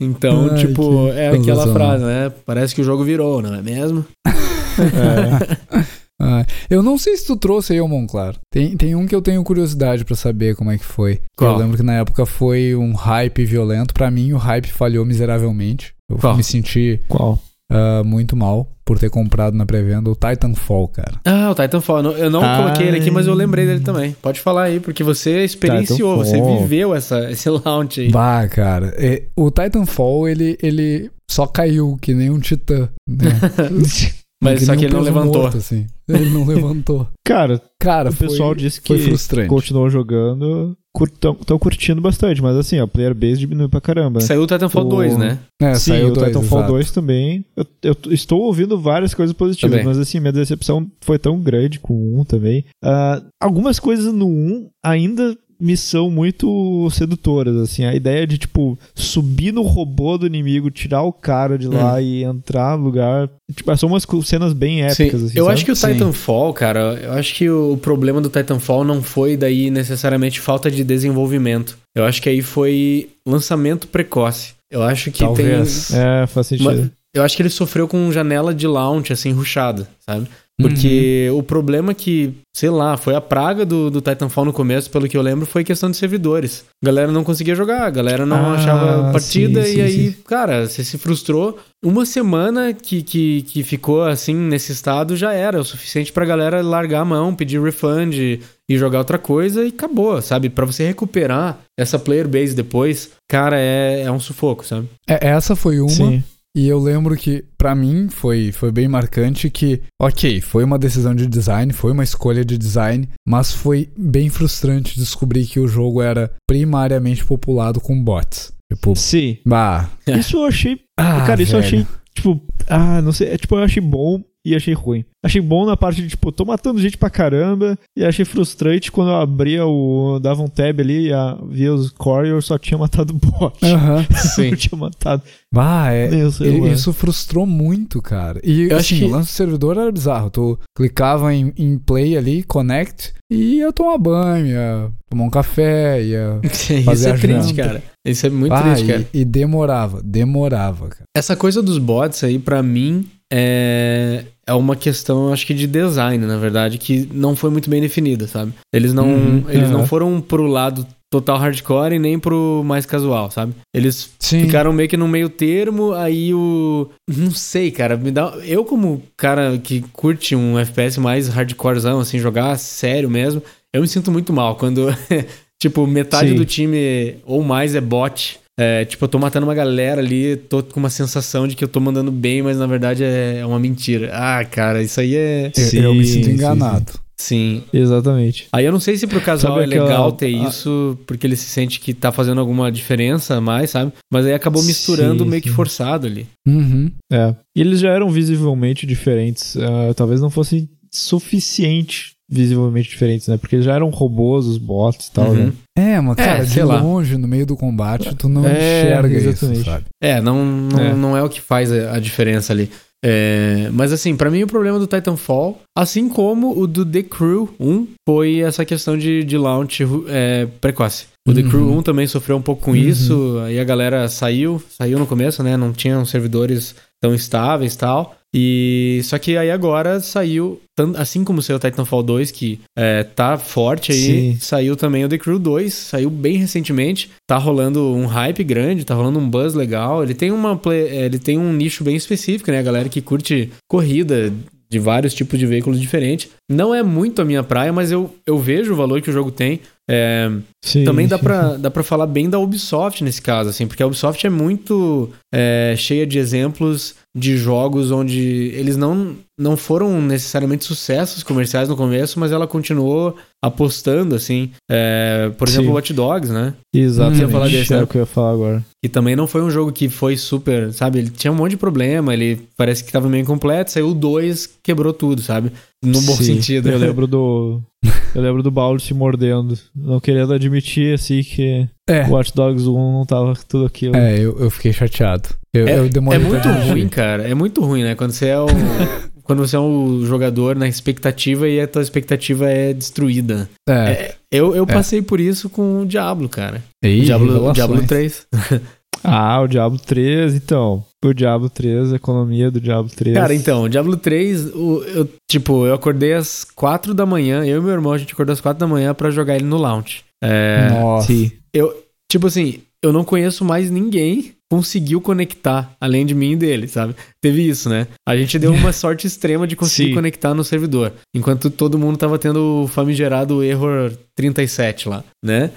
Então, Ai, tipo, é aquela frase, né? Parece que o jogo virou, não é mesmo? <laughs> É. Ah, eu não sei se tu trouxe aí o Monclar. Tem, tem um que eu tenho curiosidade pra saber como é que foi. Qual? Eu lembro que na época foi um hype violento. Pra mim, o hype falhou miseravelmente. Eu Qual? me senti Qual? Ah, muito mal por ter comprado na pré-venda o Titanfall, cara. Ah, o Titanfall. Eu não- Ai. coloquei ele aqui, mas eu lembrei dele também. Pode falar aí, porque você experienciou, você Titanfall. viveu essa, esse launch aí. Bah, cara. é, o Titanfall, ele, ele só caiu que nem um titã. Né? <laughs> Mas só que ele não levantou. morto, assim. Ele não <laughs> levantou. Cara, Cara, o pessoal foi, disse que continuou jogando, estão curtindo bastante, mas assim, a player base diminui pra caramba. Saiu o Titanfall O- 2, né? É, Sim, saiu o dois, Titanfall exato. 2 também. Eu, eu estou ouvindo várias coisas positivas, Também. mas assim, minha decepção foi tão grande com o 1 também. Ah, algumas coisas no 1 ainda missão muito sedutoras, assim. A ideia de, tipo, subir no robô do inimigo, tirar o cara de lá e entrar no lugar. Tipo, são umas cenas bem épicas, Sim. assim. eu sabe? acho que o Sim. Titanfall, cara, eu acho que o problema do Titanfall não foi daí necessariamente falta de desenvolvimento. Eu acho que aí foi lançamento precoce. Eu acho que Talvez. tem. É, faz sentido. Uma- eu acho que ele sofreu com janela de launch, assim, ruchada, sabe? Porque o problema que, sei lá, foi a praga do, do Titanfall no começo, pelo que eu lembro, foi questão de servidores. A galera não conseguia jogar, a galera não Ah, achava partida sim, e sim, aí, sim. cara, você se frustrou. Uma semana que, que, que ficou assim nesse estado já era o suficiente pra galera largar a mão, pedir refund e jogar outra coisa e acabou, sabe? Pra você recuperar essa player base depois, cara, é, é um sufoco, sabe? É, essa foi uma. Sim. E eu lembro que, pra mim, foi, foi bem marcante que, ok, foi uma decisão de design, foi uma escolha de design, mas foi bem frustrante descobrir que o jogo era primariamente populado com bots. Tipo, Sim. bah. Isso eu achei. <laughs> Ah, cara, isso eu velho. achei, tipo, ah, não sei. É, tipo, eu achei bom e achei ruim. Achei bom na parte de, tipo, tô matando gente pra caramba. E achei frustrante quando eu abria o. dava um tab ali e a, via os core e eu só tinha matado bot. Aham. <laughs> Sim. eu tinha matado. Bah, é. Isso frustrou muito, cara. E Eu assim, que- o lance do servidor era bizarro. Tu clicava em, em play ali, connect, e ia tomar banho, ia tomar um café, ia. <laughs> Isso Fazer é a triste, janta. cara. Isso é muito Ah, triste, cara. e, e demorava, demorava, cara. Essa coisa dos bots aí, pra mim, é, é uma questão, acho que de design, na verdade, que não foi muito bem definida, sabe? Eles não, Uhum, eles não aham. foram pro lado total hardcore e nem pro mais casual, sabe? Eles Sim. ficaram meio que no meio termo, aí o... Não sei, cara, me dá... Eu como cara que curte um FPS mais hardcorezão, assim, jogar sério mesmo, eu me sinto muito mal quando, <laughs> tipo, metade Sim. do time ou mais é bot. É, tipo, eu tô matando uma galera ali, tô com uma sensação de que eu tô mandando bem, mas na verdade é uma mentira. Ah, cara, isso aí é... Eu, eu me Sim, sinto sim, enganado. Sim. Exatamente. Aí eu não sei se pro casual Sabe é aquela- legal ter isso, porque ele se sente que tá fazendo alguma diferença a mais, sabe? Mas aí acabou misturando Sim, meio que sim. forçado ali. Uhum. É. E eles já eram visivelmente diferentes. ah, talvez não fossem suficiente visivelmente diferentes, né? Porque já eram robôs, os bots e tal, Uhum. né? É, mas cara, de sei lá. longe, no meio do combate, tu não É, enxerga exatamente. isso, sabe? É, não, não, É. não é o que faz a, diferença ali. É, mas assim, pra mim o problema do Titanfall, assim como o do The Crew 1, foi essa questão de, de launch é, precoce. O The Uhum. Crew 1 também sofreu um pouco com Uhum. isso, aí a galera saiu, saiu no começo, né? Não tinham servidores tão estáveis e tal. E só que aí agora saiu, assim como saiu o Titanfall 2, que é, tá forte aí, Sim. saiu também o The Crew 2, saiu bem recentemente. Tá rolando um hype grande, tá rolando um buzz legal. Ele tem uma play- é, ele tem um nicho bem específico, né? A galera que curte corrida de vários tipos de veículos diferentes. Não é muito a minha praia, mas eu, eu vejo o valor que o jogo tem. É, Sim, também dá pra falar bem da Ubisoft nesse caso, assim, porque a Ubisoft é muito é, cheia de exemplos de jogos onde eles não, não foram necessariamente sucessos comerciais no começo, mas ela continuou apostando, assim. É, por exemplo, Sim. Watch Dogs, né? Exatamente. Hum, falar desse, é né? o que eu ia falar agora. Que também não foi um jogo que foi super, sabe? Ele tinha um monte de problema, ele parece que tava meio incompleto, saiu o 2, quebrou tudo, sabe? No bom Sim, sentido. Eu lembro do. Eu lembro do Paulo se mordendo. Não querendo admitir, assim, que É. o Watch Dogs 1 não tava tudo aquilo. É, eu, eu fiquei chateado. Eu, É, eu demorei é muito ruim, cara. É muito ruim, né? Quando você é o. <laughs> quando você é um jogador na expectativa e a tua expectativa é destruída. É. Eu, eu passei por isso com o Diablo, cara. Ih, Diablo. Diablo 3. Ah, o Diablo 3, então. O Diablo 3, a economia do Diablo 3. Cara, então, o Diablo 3, o- eu, tipo, eu acordei às 4 da manhã, eu e meu irmão, a gente acordou às 4 da manhã pra jogar ele no launch. É, Nossa. Sim. eu, tipo assim, eu não conheço mais ninguém conseguiu conectar, além de mim e dele, sabe? Teve isso, né? A gente deu uma <laughs> sorte extrema de conseguir conectar no servidor, enquanto todo mundo tava tendo o famigerado error 37 lá, né?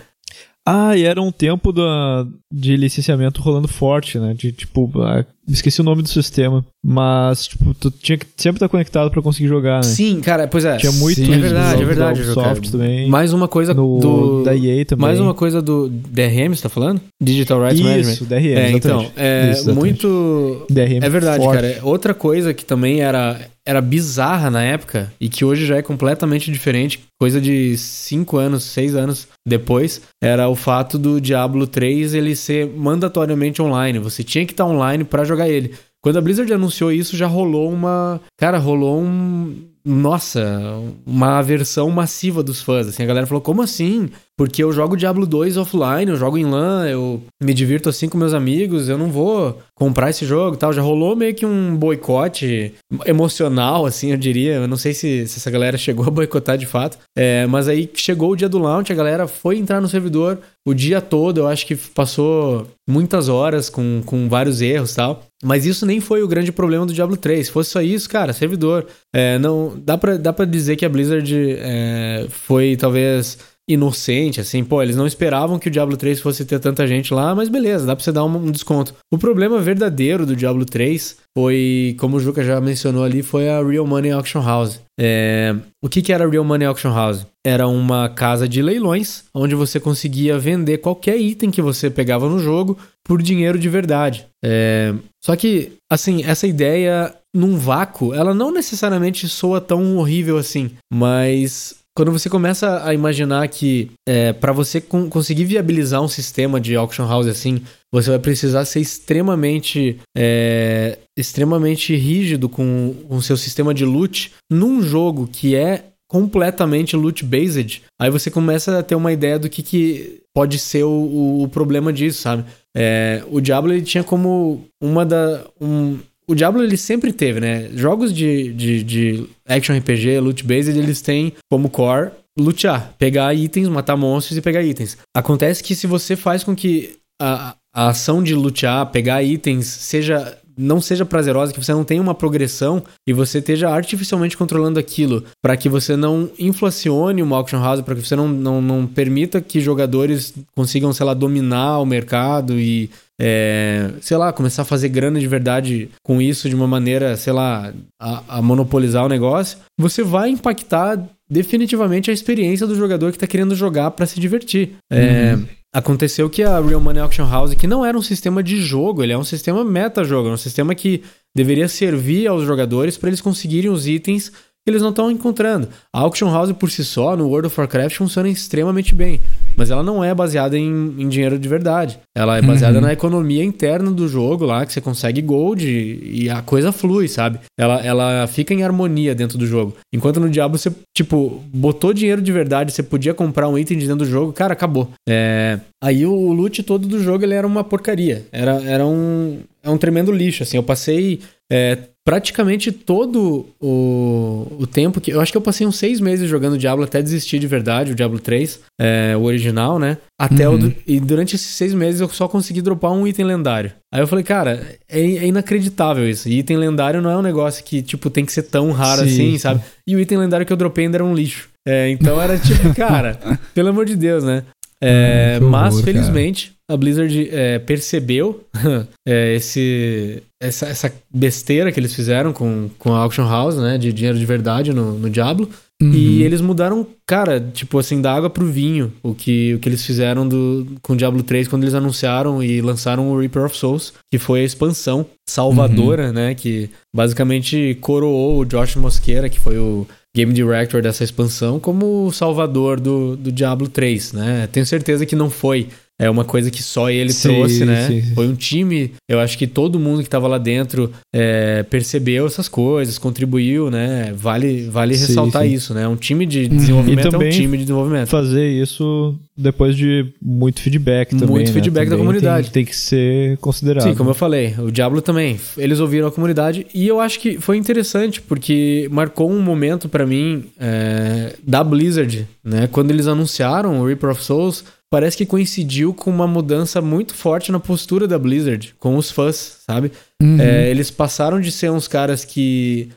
Ah, e era um tempo da, de licenciamento rolando forte, né? De tipo, ah, esqueci o nome do sistema. Mas, tipo, tu tinha que sempre estar conectado pra conseguir jogar, né? Sim, cara, pois é. Tinha muito Sim, é isso verdade, é verdade. Ubisoft também. Mais uma coisa no, do da EA também. mais uma coisa do DRM, você tá falando? Digital Rights Management. Isso, DRM, É, então, é Isso, muito DRM É verdade, forte. cara. Outra coisa que também era era bizarra na época e que hoje já é completamente diferente, coisa de 5 anos, 6 anos depois, era o fato do Diablo 3 ele ser mandatoriamente online. Você tinha que estar online para jogar ele. Quando a Blizzard anunciou isso, já rolou uma. Cara, rolou um. Nossa, uma aversão massiva dos fãs. Assim, a galera falou: como assim? Porque eu jogo Diablo 2 offline, eu jogo em LAN, eu me divirto assim com meus amigos, eu não vou comprar esse jogo tal. Já rolou meio que um boicote emocional, assim, eu diria. Eu não sei se, se essa galera <laughs> chegou a boicotar de fato. É, mas aí chegou o dia do launch, a galera foi entrar no servidor o dia todo. Eu acho que passou muitas horas com, com vários erros tal. Mas isso nem foi o grande problema do Diablo 3. Se fosse só isso, cara, servidor. É, não dá pra, dá pra dizer que a Blizzard é, foi talvez inocente, assim, pô, eles não esperavam que o Diablo 3 fosse ter tanta gente lá, mas beleza, dá pra você dar um, desconto. O problema verdadeiro do Diablo 3 foi, como o Juca já mencionou ali, foi a Real Money Auction House. É... O que, que era a Real Money Auction House? Era uma casa de leilões onde você conseguia vender qualquer item que você pegava no jogo por dinheiro de verdade. É... Só que, assim, essa ideia num vácuo, ela não necessariamente soa tão horrível assim, mas quando você começa a imaginar que é, para você conseguir viabilizar um sistema de auction house assim, você vai precisar ser extremamente é, extremamente rígido com o seu sistema de loot num jogo que é completamente loot based, aí você começa a ter uma ideia do que, que pode ser o, o problema disso, sabe? É, o Diablo ele tinha como uma da um, o Diablo ele sempre teve, né? Jogos de, de, de action RPG, loot based, eles têm como core lutear, pegar itens, matar monstros e pegar itens. Acontece que se você faz com que a, a ação de lutear, pegar itens, seja não seja prazerosa, que você não tenha uma progressão e você esteja artificialmente controlando aquilo para que você não inflacione uma auction house, para que você não, não, não permita que jogadores consigam, sei lá, dominar o mercado e é, sei lá, começar a fazer grana de verdade com isso de uma maneira, sei lá, a, a monopolizar o negócio, você vai impactar definitivamente a experiência do jogador que está querendo jogar para se divertir. É, uhum. Aconteceu que a Real Money Auction House, que não era um sistema de jogo, ele é um sistema meta-jogo, é um sistema que deveria servir aos jogadores para eles conseguirem os itens eles não estão encontrando. A Auction House por si só, no World of Warcraft, funciona extremamente bem. Mas ela não é baseada em, em dinheiro de verdade. Ela é baseada uhum. na economia interna do jogo lá, que você consegue gold e, e, a coisa flui, sabe? Ela, ela fica em harmonia dentro do jogo. Enquanto no Diablo você, tipo, botou dinheiro de verdade, você podia comprar um item de dentro do jogo, cara, acabou. É... Aí o, o loot todo do jogo ele era uma porcaria. Era, era um, é um tremendo lixo, assim. Eu passei é, praticamente todo o, o tempo que. Eu acho que eu passei uns seis meses jogando Diablo até desistir de verdade, o Diablo 3, é, o original, né? Até uhum. o, E durante esses seis meses eu só consegui dropar um item lendário. Aí eu falei, cara, é, é inacreditável isso. E item lendário não é um negócio que, tipo, tem que ser tão raro Sim. assim, sabe? E o item lendário que eu dropei ainda era um lixo. É, então era tipo, <laughs> cara, pelo amor de Deus, né? É, hum, mas, horror, felizmente, cara a Blizzard é, percebeu <laughs> é, esse, essa, essa, besteira que eles fizeram com, com a Auction House, né? De dinheiro de verdade no, no Diablo. Uhum. E eles mudaram, cara, tipo assim, da água pro vinho, o que, o que eles fizeram do, com Diablo 3 quando eles anunciaram e lançaram o Reaper of Souls, que foi a expansão salvadora, uhum. né? Que basicamente coroou o Josh Mosqueira, que foi o Game Director dessa expansão, como o salvador do, do Diablo 3, né? Tenho certeza que não foi é uma coisa que só ele sim, trouxe, né? Sim. Foi um time, eu acho que todo mundo que estava lá dentro é, percebeu essas coisas, contribuiu, né? Vale, vale ressaltar isso, né? Um time de uhum. desenvolvimento é um time de desenvolvimento. Fazer isso depois de muito feedback também. Muito né? feedback também da comunidade. Tem, tem, que ser considerado. Sim, como eu falei, o Diablo também. Eles ouviram a comunidade e eu acho que foi interessante porque marcou um momento para mim é, da Blizzard, né? Quando eles anunciaram o Reaper of Souls parece que coincidiu com uma mudança muito forte na postura da Blizzard, com os fãs, sabe? Uhum. É, eles passaram de ser uns caras que.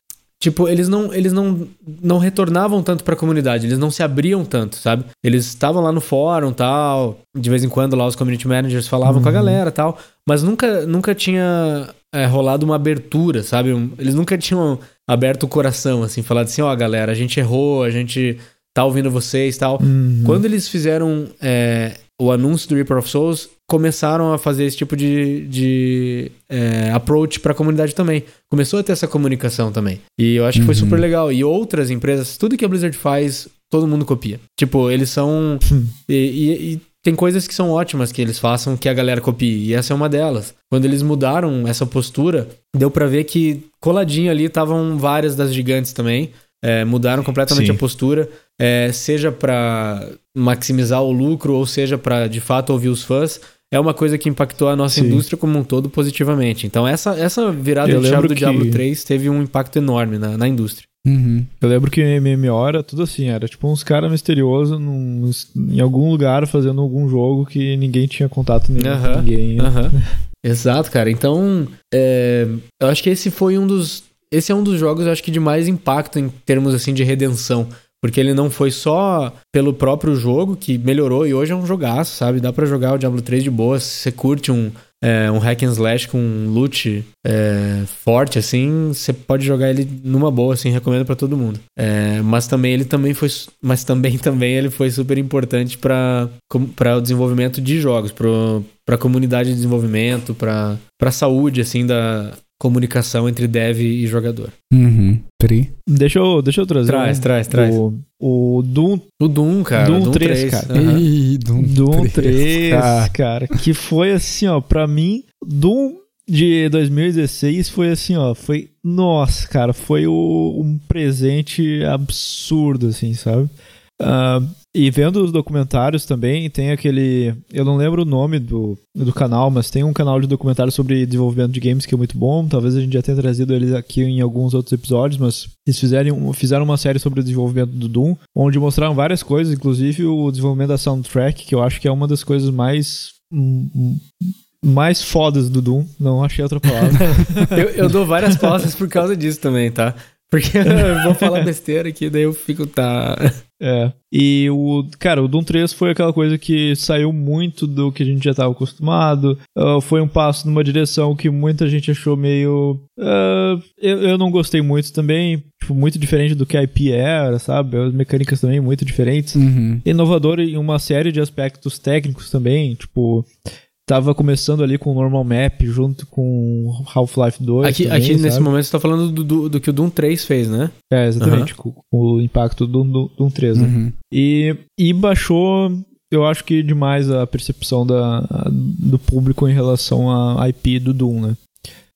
Tipo, eles não, eles não, não retornavam tanto pra comunidade, eles não se abriam tanto, sabe? Eles estavam lá no fórum tal, de vez em quando lá os community managers falavam uhum. com a uhum. galera tal, mas nunca, nunca tinha é, rolado uma abertura, sabe? Eles nunca tinham aberto o coração, assim, falado assim, ó, oh, galera, a gente errou, a gente tá ouvindo vocês e tal. Uhum. Quando eles fizeram é, o anúncio do Reaper of Souls, começaram a fazer esse tipo de, de é, approach pra comunidade também. Começou a ter essa comunicação também. E eu acho que foi Uhum. super legal. E outras empresas, tudo que a Blizzard faz, todo mundo copia. Tipo, eles são. e, e- e tem coisas que são ótimas que eles façam que a galera copie. E essa é uma delas. Quando eles mudaram essa postura, deu pra ver que coladinho ali estavam várias das gigantes também. É, mudaram completamente Sim. a postura, é, seja pra maximizar o lucro ou seja pra de fato ouvir os fãs. É uma coisa que impactou a nossa Sim. indústria como um todo positivamente. Então, essa, essa virada Eu de chave do que- Diablo 3 teve um impacto enorme na, na indústria. Uhum. Eu lembro que em MMO era tudo assim, era tipo uns caras misteriosos num- em algum lugar fazendo algum jogo que ninguém tinha contato nenhum com Aham, ninguém. Aham. <laughs> Exato, cara. Então, é, eu acho que esse foi um dos. Esse é um dos jogos, eu acho que de mais impacto em termos assim de redenção. Porque ele não foi só pelo próprio jogo, que melhorou e hoje é um jogaço, sabe? Dá pra jogar o Diablo 3 de boa. Se você curte um, é, um hack and slash com um loot é, forte, assim, você pode jogar ele numa boa, assim, recomendo pra todo mundo. É, mas também ele também foi. Mas também, <laughs> também ele foi super importante para o desenvolvimento de jogos, pro, pra comunidade de desenvolvimento, pra, pra saúde, assim, da comunicação entre dev e jogador. Uhum. Tri. Deixa eu, deixa eu trazer. Traz, um- traz, traz. O, o Doom, O Doom, cara. Doom 3, cara. aham. Ih, Doom, Doom 3, cara. cara, que foi assim, ó, pra mim, Doom de 2016 foi assim, ó, foi, nossa, cara, foi o- um presente absurdo, assim, sabe? Ah, e vendo os documentários também, tem aquele. Eu não lembro o nome do, do canal, mas tem um canal de documentário sobre desenvolvimento de games que é muito bom. Talvez a gente já tenha trazido eles aqui em alguns outros episódios, mas eles fizeram, fizeram uma série sobre o desenvolvimento do Doom, onde mostraram várias coisas, inclusive o desenvolvimento da soundtrack, que eu acho que é uma das coisas mais. hum, hum, mais fodas do Doom. Não achei outra palavra. <laughs> Eu, eu dou várias pausas por causa disso também, tá? Porque <laughs> eu vou falar besteira aqui, daí eu fico, tá. É. E o. Cara, o Doom 3 foi aquela coisa que saiu muito do que a gente já estava acostumado. Ah, foi um passo numa direção que muita gente achou meio. ah, eu, eu não gostei muito também. Tipo, muito diferente do que a IP era, sabe? As mecânicas também muito diferentes. Uhum. Inovador em uma série de aspectos técnicos também. Tipo. Tava começando ali com o Normal Map junto com Half-Life 2. Aqui, também, aqui nesse momento você tá falando do, do, do que o Doom 3 fez, né? É, exatamente. Com, com o impacto do, do, do 3, né? Uhum. E, e baixou, eu acho que demais a percepção da, do público em relação à IP do Doom, né?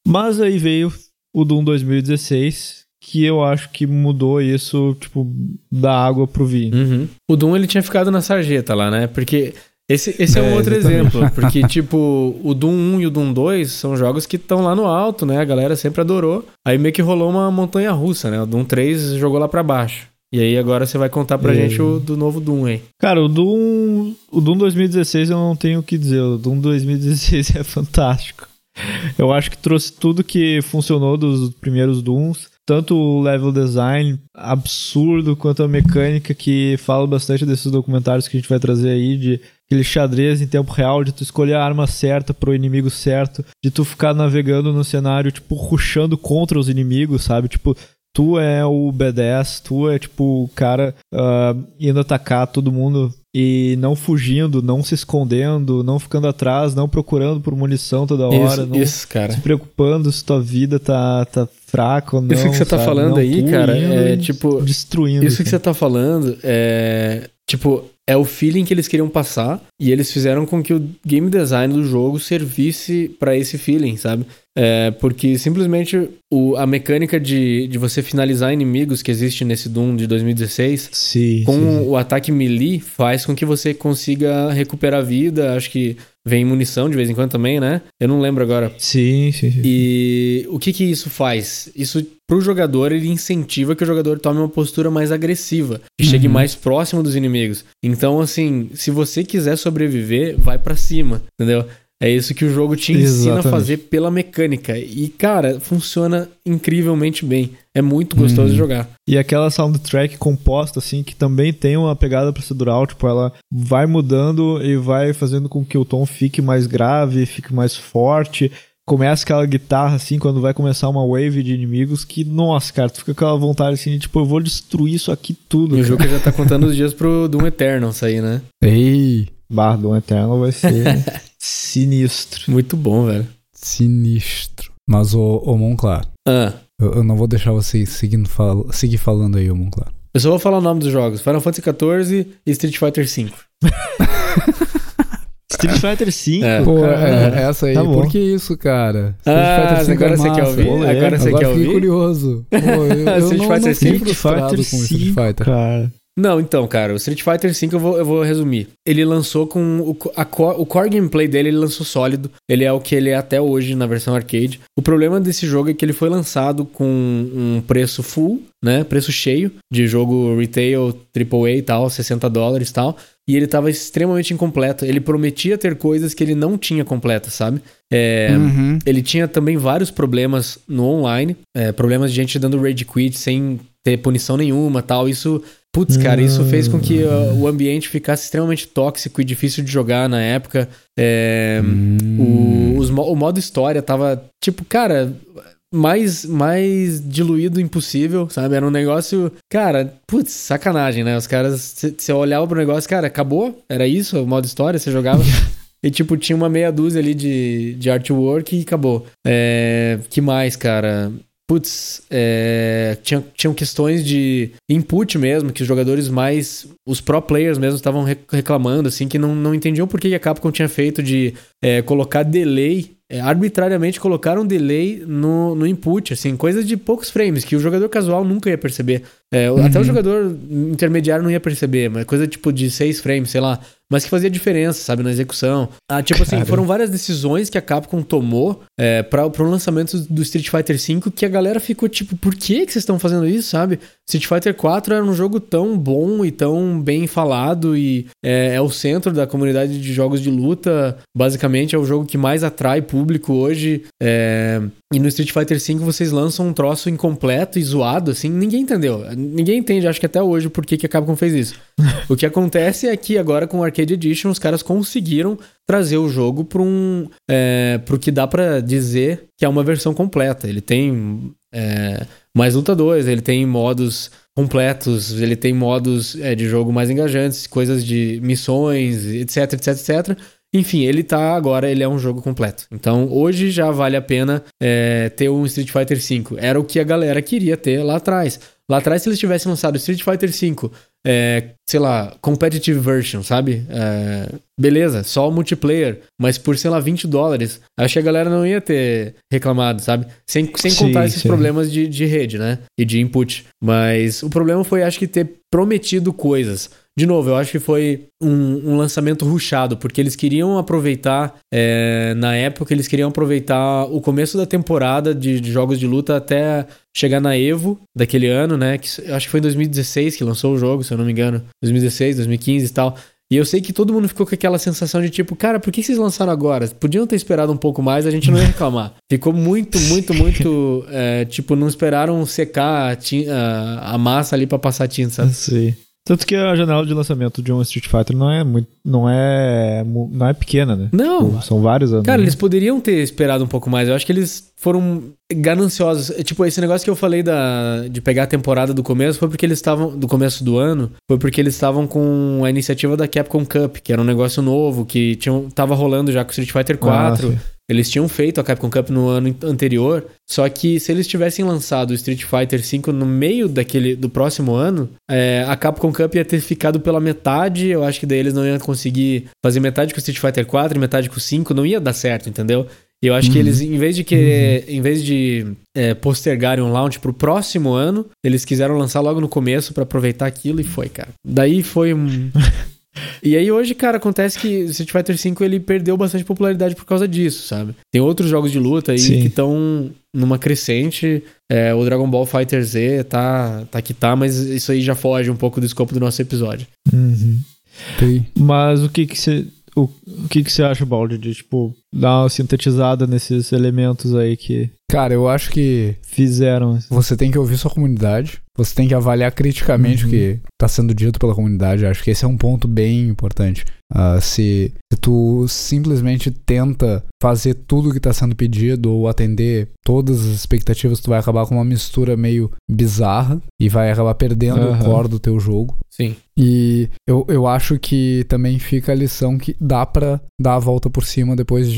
Mas aí veio o Doom 2016, que eu acho que mudou isso, tipo, da água pro vinho. Uhum. O Doom ele tinha ficado na sarjeta lá, né? Porque esse, esse é, um É, outro exatamente. exemplo. Porque, <laughs> tipo, o Doom 1 e o Doom 2 são jogos que estão lá no alto, né? A galera sempre adorou. Aí meio que rolou uma montanha russa, né? O Doom 3 jogou lá pra baixo. E aí agora você vai contar pra É. gente o do novo Doom aí. Cara, o Doom, o Doom 2016 eu não tenho o que dizer. O Doom 2016 <laughs> é fantástico. Eu acho que trouxe tudo que funcionou dos primeiros Dooms. Tanto o level design absurdo, quanto a mecânica que fala bastante desses documentários que a gente vai trazer aí, de aquele xadrez em tempo real, de tu escolher a arma certa pro inimigo certo, de tu ficar navegando no cenário, tipo, ruxando contra os inimigos, sabe? Tipo, tu é o B10, tu é tipo o cara ah, indo atacar todo mundo e não fugindo, não se escondendo, não ficando atrás, não procurando por munição toda hora, isso, não isso, cara. se preocupando se tua vida tá, tá fraca ou não. Isso que você tá sabe? falando Não, aí, cara, é tipo- Destruindo. Isso que cara. você tá falando é. Tipo, é o feeling que eles queriam passar e eles fizeram com que o game design do jogo servisse pra esse feeling, sabe? É, porque simplesmente o, a mecânica de, de você finalizar inimigos que existe nesse Doom de 2016 Sim, com sim, o ataque melee faz com que você consiga recuperar vida. Acho que vem munição de vez em quando também, né? Eu não lembro agora. Sim, sim, sim. E o que que isso faz? Isso pro jogador ele incentiva que o jogador tome uma postura mais agressiva e chegue Uhum. mais próximo dos inimigos. Então assim, se você quiser sobreviver, vai pra cima, entendeu? É isso que o jogo te ensina a Exatamente. fazer pela mecânica. E cara, funciona incrivelmente bem. É muito gostoso Uhum. de jogar. E aquela soundtrack composta, assim, que também tem uma pegada procedural, tipo, ela vai mudando e vai fazendo com que o tom fique mais grave, fique mais forte, começa aquela guitarra assim, quando vai começar uma wave de inimigos, que, nossa, cara, tu fica com aquela vontade assim, de, tipo, eu vou destruir isso aqui tudo. E o jogo já tá contando os dias pro Doom Eternal sair, né? Ei, Barra do Eternal vai ser <laughs> sinistro. Muito bom, velho. sinistro. Mas, ô, ô Monclar, Ah, eu, eu não vou deixar vocês seguindo fal seguir falando aí, ô Monclar. eu só vou falar o nome dos jogos: Final Fantasy XIV e Street Fighter V. <laughs> Street Fighter V, É. Pô, cara. é, essa aí, Tá bom. por que isso, cara? Ah, Street Fighter agora V você é quer ouvir? Pô, Agora você Agora quer fiquei ouvir? curioso. Pô, eu, <laughs> eu Street não, não Fighter fiquei V, frustrado com Street Fighter. cara. Não, então, cara, o Street Fighter V eu vou, eu vou resumir. Ele lançou com. O, core, o core gameplay dele, ele lançou sólido. Ele é o que ele é até hoje na versão arcade. O problema desse jogo é que ele foi lançado com um preço full, né? Preço cheio de jogo retail, AAA e tal, 60 dólares e tal. E ele tava extremamente incompleto. Ele prometia ter coisas que ele não tinha completas, sabe? É, Uhum. ele tinha também vários problemas no online, é, problemas de gente dando rage quit sem ter punição nenhuma tal. Isso, putz, cara, isso fez com que uh, o ambiente ficasse extremamente tóxico e difícil de jogar na época. É, o, os mo- o modo história tava, tipo, cara, mais, mais diluído impossível, sabe? Era um negócio, cara, putz, sacanagem, né? Os caras, você olhava pro negócio, cara, acabou? Era isso o modo história? Você jogava. <laughs> E, tipo, tinha uma meia dúzia ali de, de artwork e acabou. É, que mais, cara? Putz, é, tinha, tinham questões de input mesmo, que os jogadores mais. Os pro players mesmo estavam re- reclamando, assim, que não, não entendiam por que a Capcom tinha feito de é, colocar delay. é, arbitrariamente colocaram delay no, no input, assim, coisa de poucos frames, que o jogador casual nunca ia perceber. É, o- Até o jogador intermediário não ia perceber, mas coisa tipo de 6 frames, sei lá. Mas que fazia diferença, sabe, na execução. Ah, tipo assim, Cara. foram várias decisões que a Capcom tomou é, para pro lançamento do Street Fighter V que a galera ficou tipo, por que, que vocês estão fazendo isso, sabe? Street Fighter 4 era um jogo tão bom e tão bem falado e é, é o centro da comunidade de jogos de luta. Basicamente, é o jogo que mais atrai público hoje. É, e no Street Fighter V vocês lançam um troço incompleto e zoado, assim, ninguém entendeu. Ninguém entende, acho que até hoje, por que, que a Capcom fez isso. <laughs> o que acontece é que agora com o Arcade Edition os caras conseguiram trazer o jogo para um. É, pro que dá pra dizer que é uma versão completa. Ele tem é, mais lutadores, ele tem modos completos, ele tem modos é, de jogo mais engajantes, coisas de missões, etc, etc, etc. Enfim, ele tá agora, ele é um jogo completo. Então, hoje já vale a pena é, ter um Street Fighter V. Era o que a galera queria ter lá atrás. Lá atrás, se eles tivessem lançado Street Fighter V, é, sei lá, competitive version, sabe? É, beleza, só o multiplayer, mas por, sei lá, 20 dólares, acho que a galera não ia ter reclamado, sabe? Sem, sem Sim, contar esses sim. problemas de, de rede, né? E de input. Mas o problema foi, acho que, ter prometido coisas. De novo, eu acho que foi um, um lançamento ruchado, porque eles queriam aproveitar, é, na época, eles queriam aproveitar o começo da temporada de, de jogos de luta até chegar na Evo daquele ano, né? Que, eu acho que foi em 2016 que lançou o jogo, se eu não me engano. 2016, 2015 e tal. E eu sei que todo mundo ficou com aquela sensação de tipo, cara, por que vocês lançaram agora? Podiam ter esperado um pouco mais, a gente não ia reclamar. <laughs> Ficou muito, muito, muito. é, tipo, não esperaram secar a, a- a massa ali pra passar tinta, sabe? Sim. Tanto que a janela de lançamento de um Street Fighter não é muito, não é, não é pequena, né? Não, Tipo, São vários anos. Cara, eles poderiam ter esperado um pouco mais. Eu acho que eles foram gananciosos. É, Tipo, esse negócio que eu falei da, de pegar a temporada do começo foi porque eles estavam. Do começo do ano, foi porque eles estavam com a iniciativa da Capcom Cup, que era um negócio novo, que tinham, tava rolando já com Street Fighter 4. Ah. Eles tinham feito a Capcom Cup no ano anterior, só que se eles tivessem lançado o Street Fighter V no meio daquele do próximo ano, é, a Capcom Cup ia ter ficado pela metade. Eu acho que daí eles não iam conseguir fazer metade com o Street Fighter 4 e metade com o 5, não ia dar certo, entendeu? E eu acho que eles, em vez de querer, em vez de é, postergarem um launch pro próximo ano, eles quiseram lançar logo no começo pra aproveitar aquilo e foi, cara. Daí foi um. <laughs> E aí hoje, cara, acontece que o Street Fighter V ele perdeu bastante popularidade por causa disso, sabe? Tem outros jogos de luta aí Sim. que estão numa crescente. É, o Dragon Ball Fighter Z tá, tá que tá, mas isso aí já foge um pouco do escopo do nosso episódio. Uhum. Mas o que que você o, o que que você acha, Baldi, de tipo dar uma sintetizada nesses elementos aí que Cara, eu acho que fizeram. você tem que ouvir sua comunidade, você tem que avaliar criticamente Uhum. o que tá sendo dito pela comunidade. Acho que esse é um ponto bem importante. Ah, se, se tu simplesmente tenta fazer tudo o que tá sendo pedido ou atender todas as expectativas, tu vai acabar com uma mistura meio bizarra e vai acabar perdendo o Aham. core do teu jogo. Sim. E eu, eu acho que também fica a lição que dá pra dar a volta por cima depois de,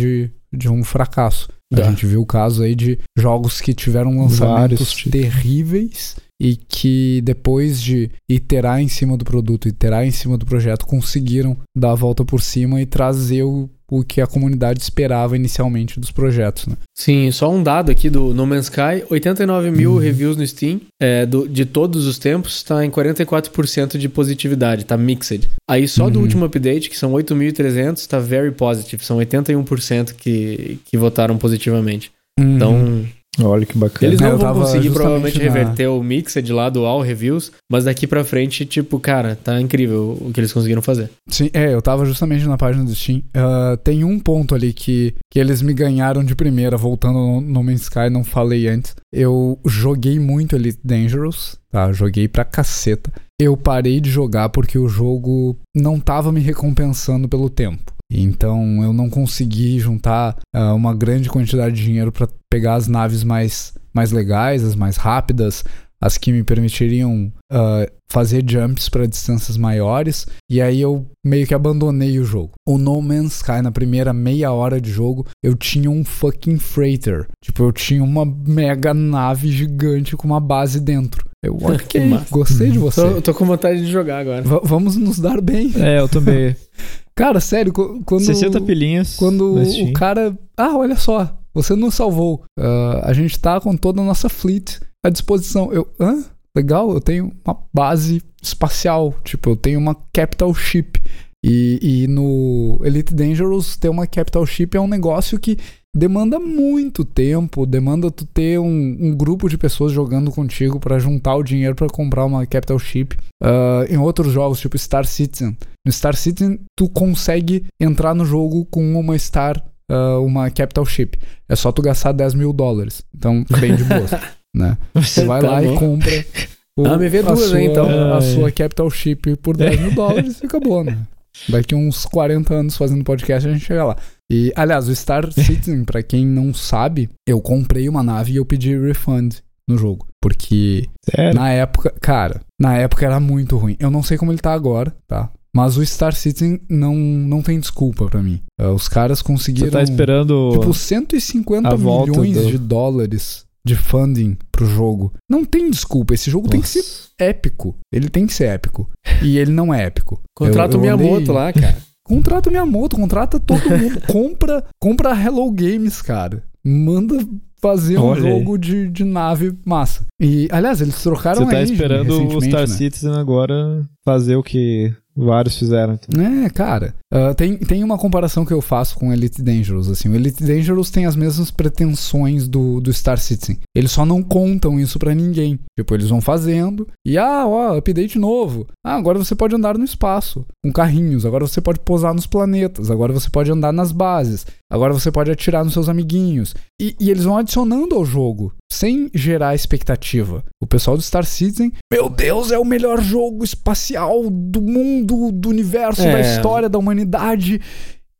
de um fracasso. A Dá. gente viu o caso aí de jogos que tiveram lançamentos Vários terríveis e que depois de iterar em cima do produto, iterar em cima do projeto, conseguiram dar a volta por cima e trazer o, o que a comunidade esperava inicialmente dos projetos, né? Sim, só um dado aqui do No Man's Sky: 89 mil Uhum. reviews no Steam. É, do- de todos os tempos, está em 44% de positividade, tá mixed. Aí só do Uhum. último update, que são 8.300, tá very positive. São 81% que, que votaram positivamente. Então, Olha que bacana. eles É, não eu vão conseguir provavelmente na- reverter o mixed lá do All Reviews, mas daqui pra frente, tipo, cara, tá incrível o que eles conseguiram fazer. Sim, é, eu tava justamente na página do Steam. Ah, tem um ponto ali que, que eles me ganharam de primeira, voltando no No Man's Sky, não falei antes. Eu joguei muito Elite Dangerous, tá? Joguei pra caceta. Eu parei de jogar porque o jogo não tava me recompensando pelo tempo. Então eu não consegui juntar ah, uma grande quantidade de dinheiro pra pegar as naves mais, mais legais, as mais rápidas, as que me permitiriam ah, fazer jumps pra distâncias maiores. E aí eu meio que abandonei o jogo. O No Man's Sky, na primeira meia hora de jogo, eu tinha um fucking freighter. Tipo, eu tinha uma mega nave gigante com uma base dentro. Eu, <laughs> ok, gostei de você. Tô, tô com vontade de jogar agora. Va- vamos nos dar bem. É, eu também. <laughs> Cara, sério, qu- quando... 60 pilinhas. Quando o cara. Ah, olha só, você nos salvou. Ah, a gente tá com toda a nossa fleet à disposição. Eu. Hã? Legal, eu tenho uma base espacial. Tipo, eu tenho uma capital ship. E, e no Elite Dangerous ter uma capital ship é um negócio que demanda muito tempo, demanda tu ter um, um grupo de pessoas jogando contigo pra juntar o dinheiro pra comprar uma capital ship. Ah, em outros jogos, tipo Star Citizen, no Star Citizen tu consegue entrar no jogo com uma Star, ah, uma capital ship. É só tu gastar 10 mil dólares. Então, bem de boa, <laughs> né? Você vai Tá lá bom. e compra o- Ah, me vê a duas, sua, hein, então. a sua capital ship por 10 mil dólares e acabou, né? <laughs> Daqui uns 40 anos fazendo podcast a gente chega lá. E, aliás, o Star <laughs> Citizen, pra quem não sabe, eu comprei uma nave e eu pedi refund no jogo. Porque Sério? na época, cara, na época era muito ruim. Eu não sei como ele tá agora, tá? Mas o Star Citizen não, não tem desculpa pra mim. Ah, os caras conseguiram. Você tá esperando. Tipo, 150 a volta milhões do- de dólares de funding pro jogo. Não tem desculpa. Esse jogo tem que ser Nossa. épico. Ele tem que ser épico. E ele não é épico. <laughs> Contrata o Miyamoto lá, cara. <laughs> Contrata o Miyamoto, contrata todo mundo. <laughs> compra, compra Hello Games, cara. Manda fazer um Olha aí. jogo de, de nave massa. E, aliás, eles trocaram Você tá esperando o Star né? Citizen agora fazer o que vários fizeram. Então. É, cara. ah, tem, tem uma comparação que eu faço com Elite Dangerous. Assim, o Elite Dangerous tem as mesmas pretensões do, do Star Citizen. Eles só não contam isso pra ninguém. Tipo, eles vão fazendo e, ah, ó, update novo. Ah, agora você pode andar no espaço com carrinhos. Agora você pode pousar nos planetas. Agora você pode andar nas bases. Agora você pode atirar nos seus amiguinhos. E, e eles vão adicionando ao jogo, sem gerar expectativa. O pessoal do Star Citizen, meu Deus, é o melhor jogo espacial do mundo, do universo, É. da história da humanidade.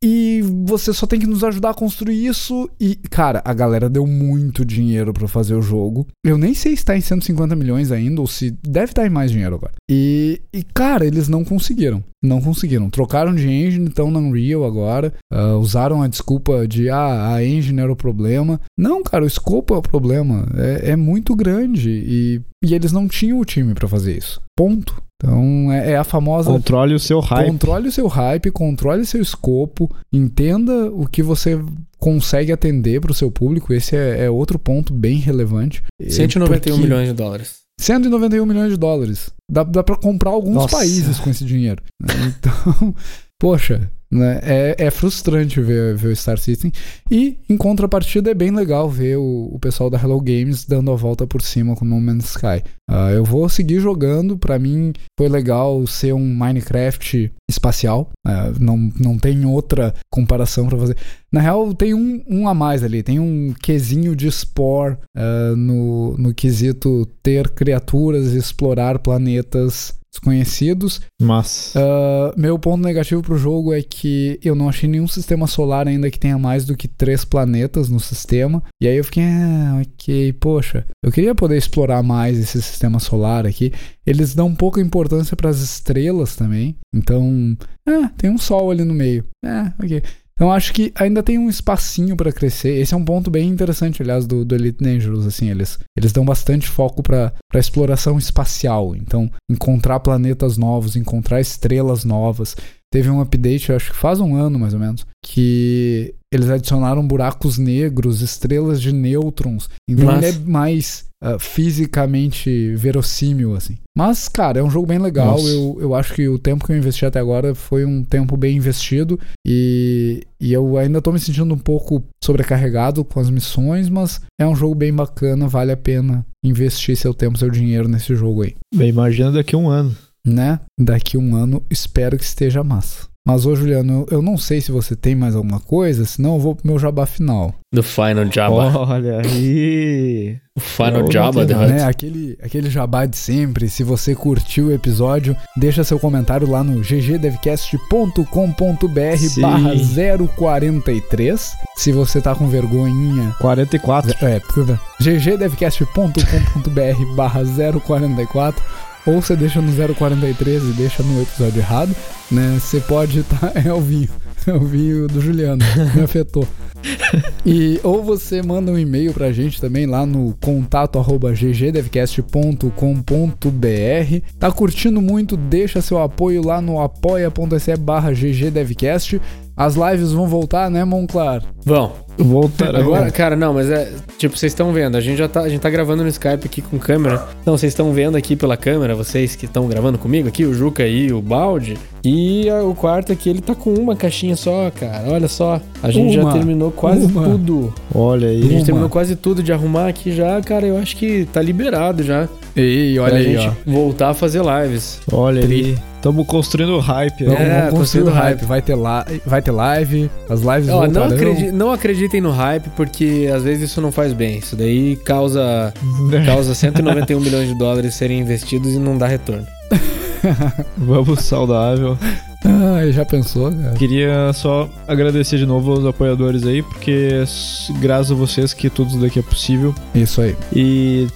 E você só tem que nos ajudar a construir isso. E, cara, a galera deu muito dinheiro pra fazer o jogo. Eu nem sei se tá em 150 milhões ainda, ou se deve estar em mais dinheiro agora. E, e, cara, eles não conseguiram. Não conseguiram. Trocaram de engine, estão na Unreal agora. ah, usaram a desculpa de, ah, a engine era o problema. Não, cara, o escopo é o problema. É, é muito grande. E, e eles não tinham o time pra fazer isso. Ponto. Então é, é a famosa Controle o seu hype. Controle o seu hype, controle seu escopo, entenda o que você consegue atender para o seu público. Esse é, é outro ponto bem relevante. 191 Porque- milhões de dólares. 191 milhões de dólares. Dá, dá para comprar alguns Nossa. países com esse dinheiro. Então, <laughs> poxa, né? É, é frustrante ver, ver o Star System. E, em contrapartida, é bem legal ver o, o pessoal da Hello Games dando a volta por cima com No Man's Sky. Uh, eu vou seguir jogando. Para mim, foi legal ser um Minecraft espacial. Uh, não, não tem outra comparação para fazer. Na real, tem um, um a mais ali. Tem um quesinho de Spore uh, no, no quesito ter criaturas e explorar planetas desconhecidos. Mas. Uh, meu ponto negativo pro jogo é que eu não achei nenhum sistema solar ainda que tenha mais do que três planetas no sistema. E aí eu fiquei, ah, ok, poxa, eu queria poder explorar mais esse sistema solar aqui. Eles dão pouca importância para as estrelas também. Então, ah, tem um sol ali no meio. Ah, ok. Então acho que ainda tem um espacinho para crescer. Esse é um ponto bem interessante, aliás, do, do Elite Dangerous. Assim, eles, eles dão bastante foco para exploração espacial. Então, encontrar planetas novos, encontrar estrelas novas. Teve um update, acho que faz um ano mais ou menos, que eles adicionaram buracos negros, estrelas de nêutrons. Então Mas... ele é mais uh, fisicamente verossímil, assim. Mas, cara, é um jogo bem legal. Eu, eu acho que o tempo que eu investi até agora foi um tempo bem investido. E, e eu ainda tô me sentindo um pouco sobrecarregado com as missões, mas é um jogo bem bacana, vale a pena investir seu tempo, seu dinheiro nesse jogo aí. Bem, imagina daqui a um ano. Né? Daqui um ano, espero que esteja massa. Mas, ô Juliano, eu não sei se você tem mais alguma coisa, senão eu vou pro meu jabá final. Do Final Jabba. Olha aí. O Final é, Jabba, né? Aquele, aquele jabá de sempre. Se você curtiu o episódio, deixa seu comentário lá no ggdevcast.com.br barra 043. Se você tá com vergonhinha... 44. É, ggdevcast.com.br barra 044 ou você deixa no 043 e deixa no episódio errado, né? Você pode estar. <laughs> Tá, é o vinho. É o vinho do Juliano. Me <laughs> afetou. E ou você manda um e-mail pra gente também lá no contato arroba ggdevcast.com.br. Tá curtindo muito? Deixa seu apoio lá no apoia.se barra ggdevcast. As lives vão voltar, né, Monclar? Vão. Voltar agora, cara, não, mas é. Tipo, vocês estão vendo, a gente já tá, a gente tá gravando no Skype aqui com câmera. Então, vocês estão vendo aqui pela câmera, vocês que estão gravando comigo aqui, o Juca e o Balde. E a, o quarto aqui, ele tá com uma caixinha só, cara. Olha só. A gente uma, já terminou quase uma. tudo. Olha aí. A gente uma. terminou quase tudo de arrumar aqui já, cara. Eu acho que tá liberado já. Ei, olha aí, ó. voltar a fazer lives. Olha Tri. aí. Estamos construindo hype. Né? É, vamos construindo hype. Vai ter, la vai ter live, as lives Ó, não, acredi não acreditem no hype, porque às vezes isso não faz bem. Isso daí causa, <laughs> causa 191 milhões de dólares serem investidos e não dá retorno. <laughs> vamos saudável. Ah, já pensou, cara? Queria só agradecer de novo aos apoiadores aí, porque graças a vocês que tudo isso daqui é possível. Isso aí. E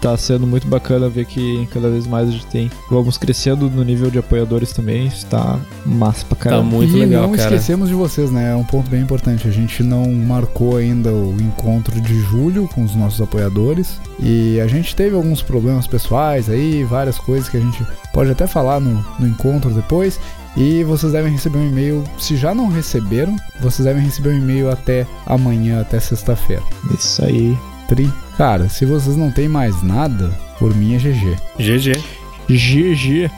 tá sendo muito bacana ver que cada vez mais a gente tem. Vamos crescendo no nível de apoiadores também. Está massa pra caramba. Tá muito e legal, não cara. esquecemos de vocês, né? É um ponto bem importante. A gente não marcou ainda o encontro de julho com os nossos apoiadores. E a gente teve alguns problemas pessoais aí, várias coisas que a gente pode até falar no, no encontro depois. E vocês devem receber um e-mail. Se já não receberam, vocês devem receber um e-mail até amanhã, até sexta-feira. Isso aí. Tri. Cara, se vocês não têm mais nada, por mim é GG. GG. GG.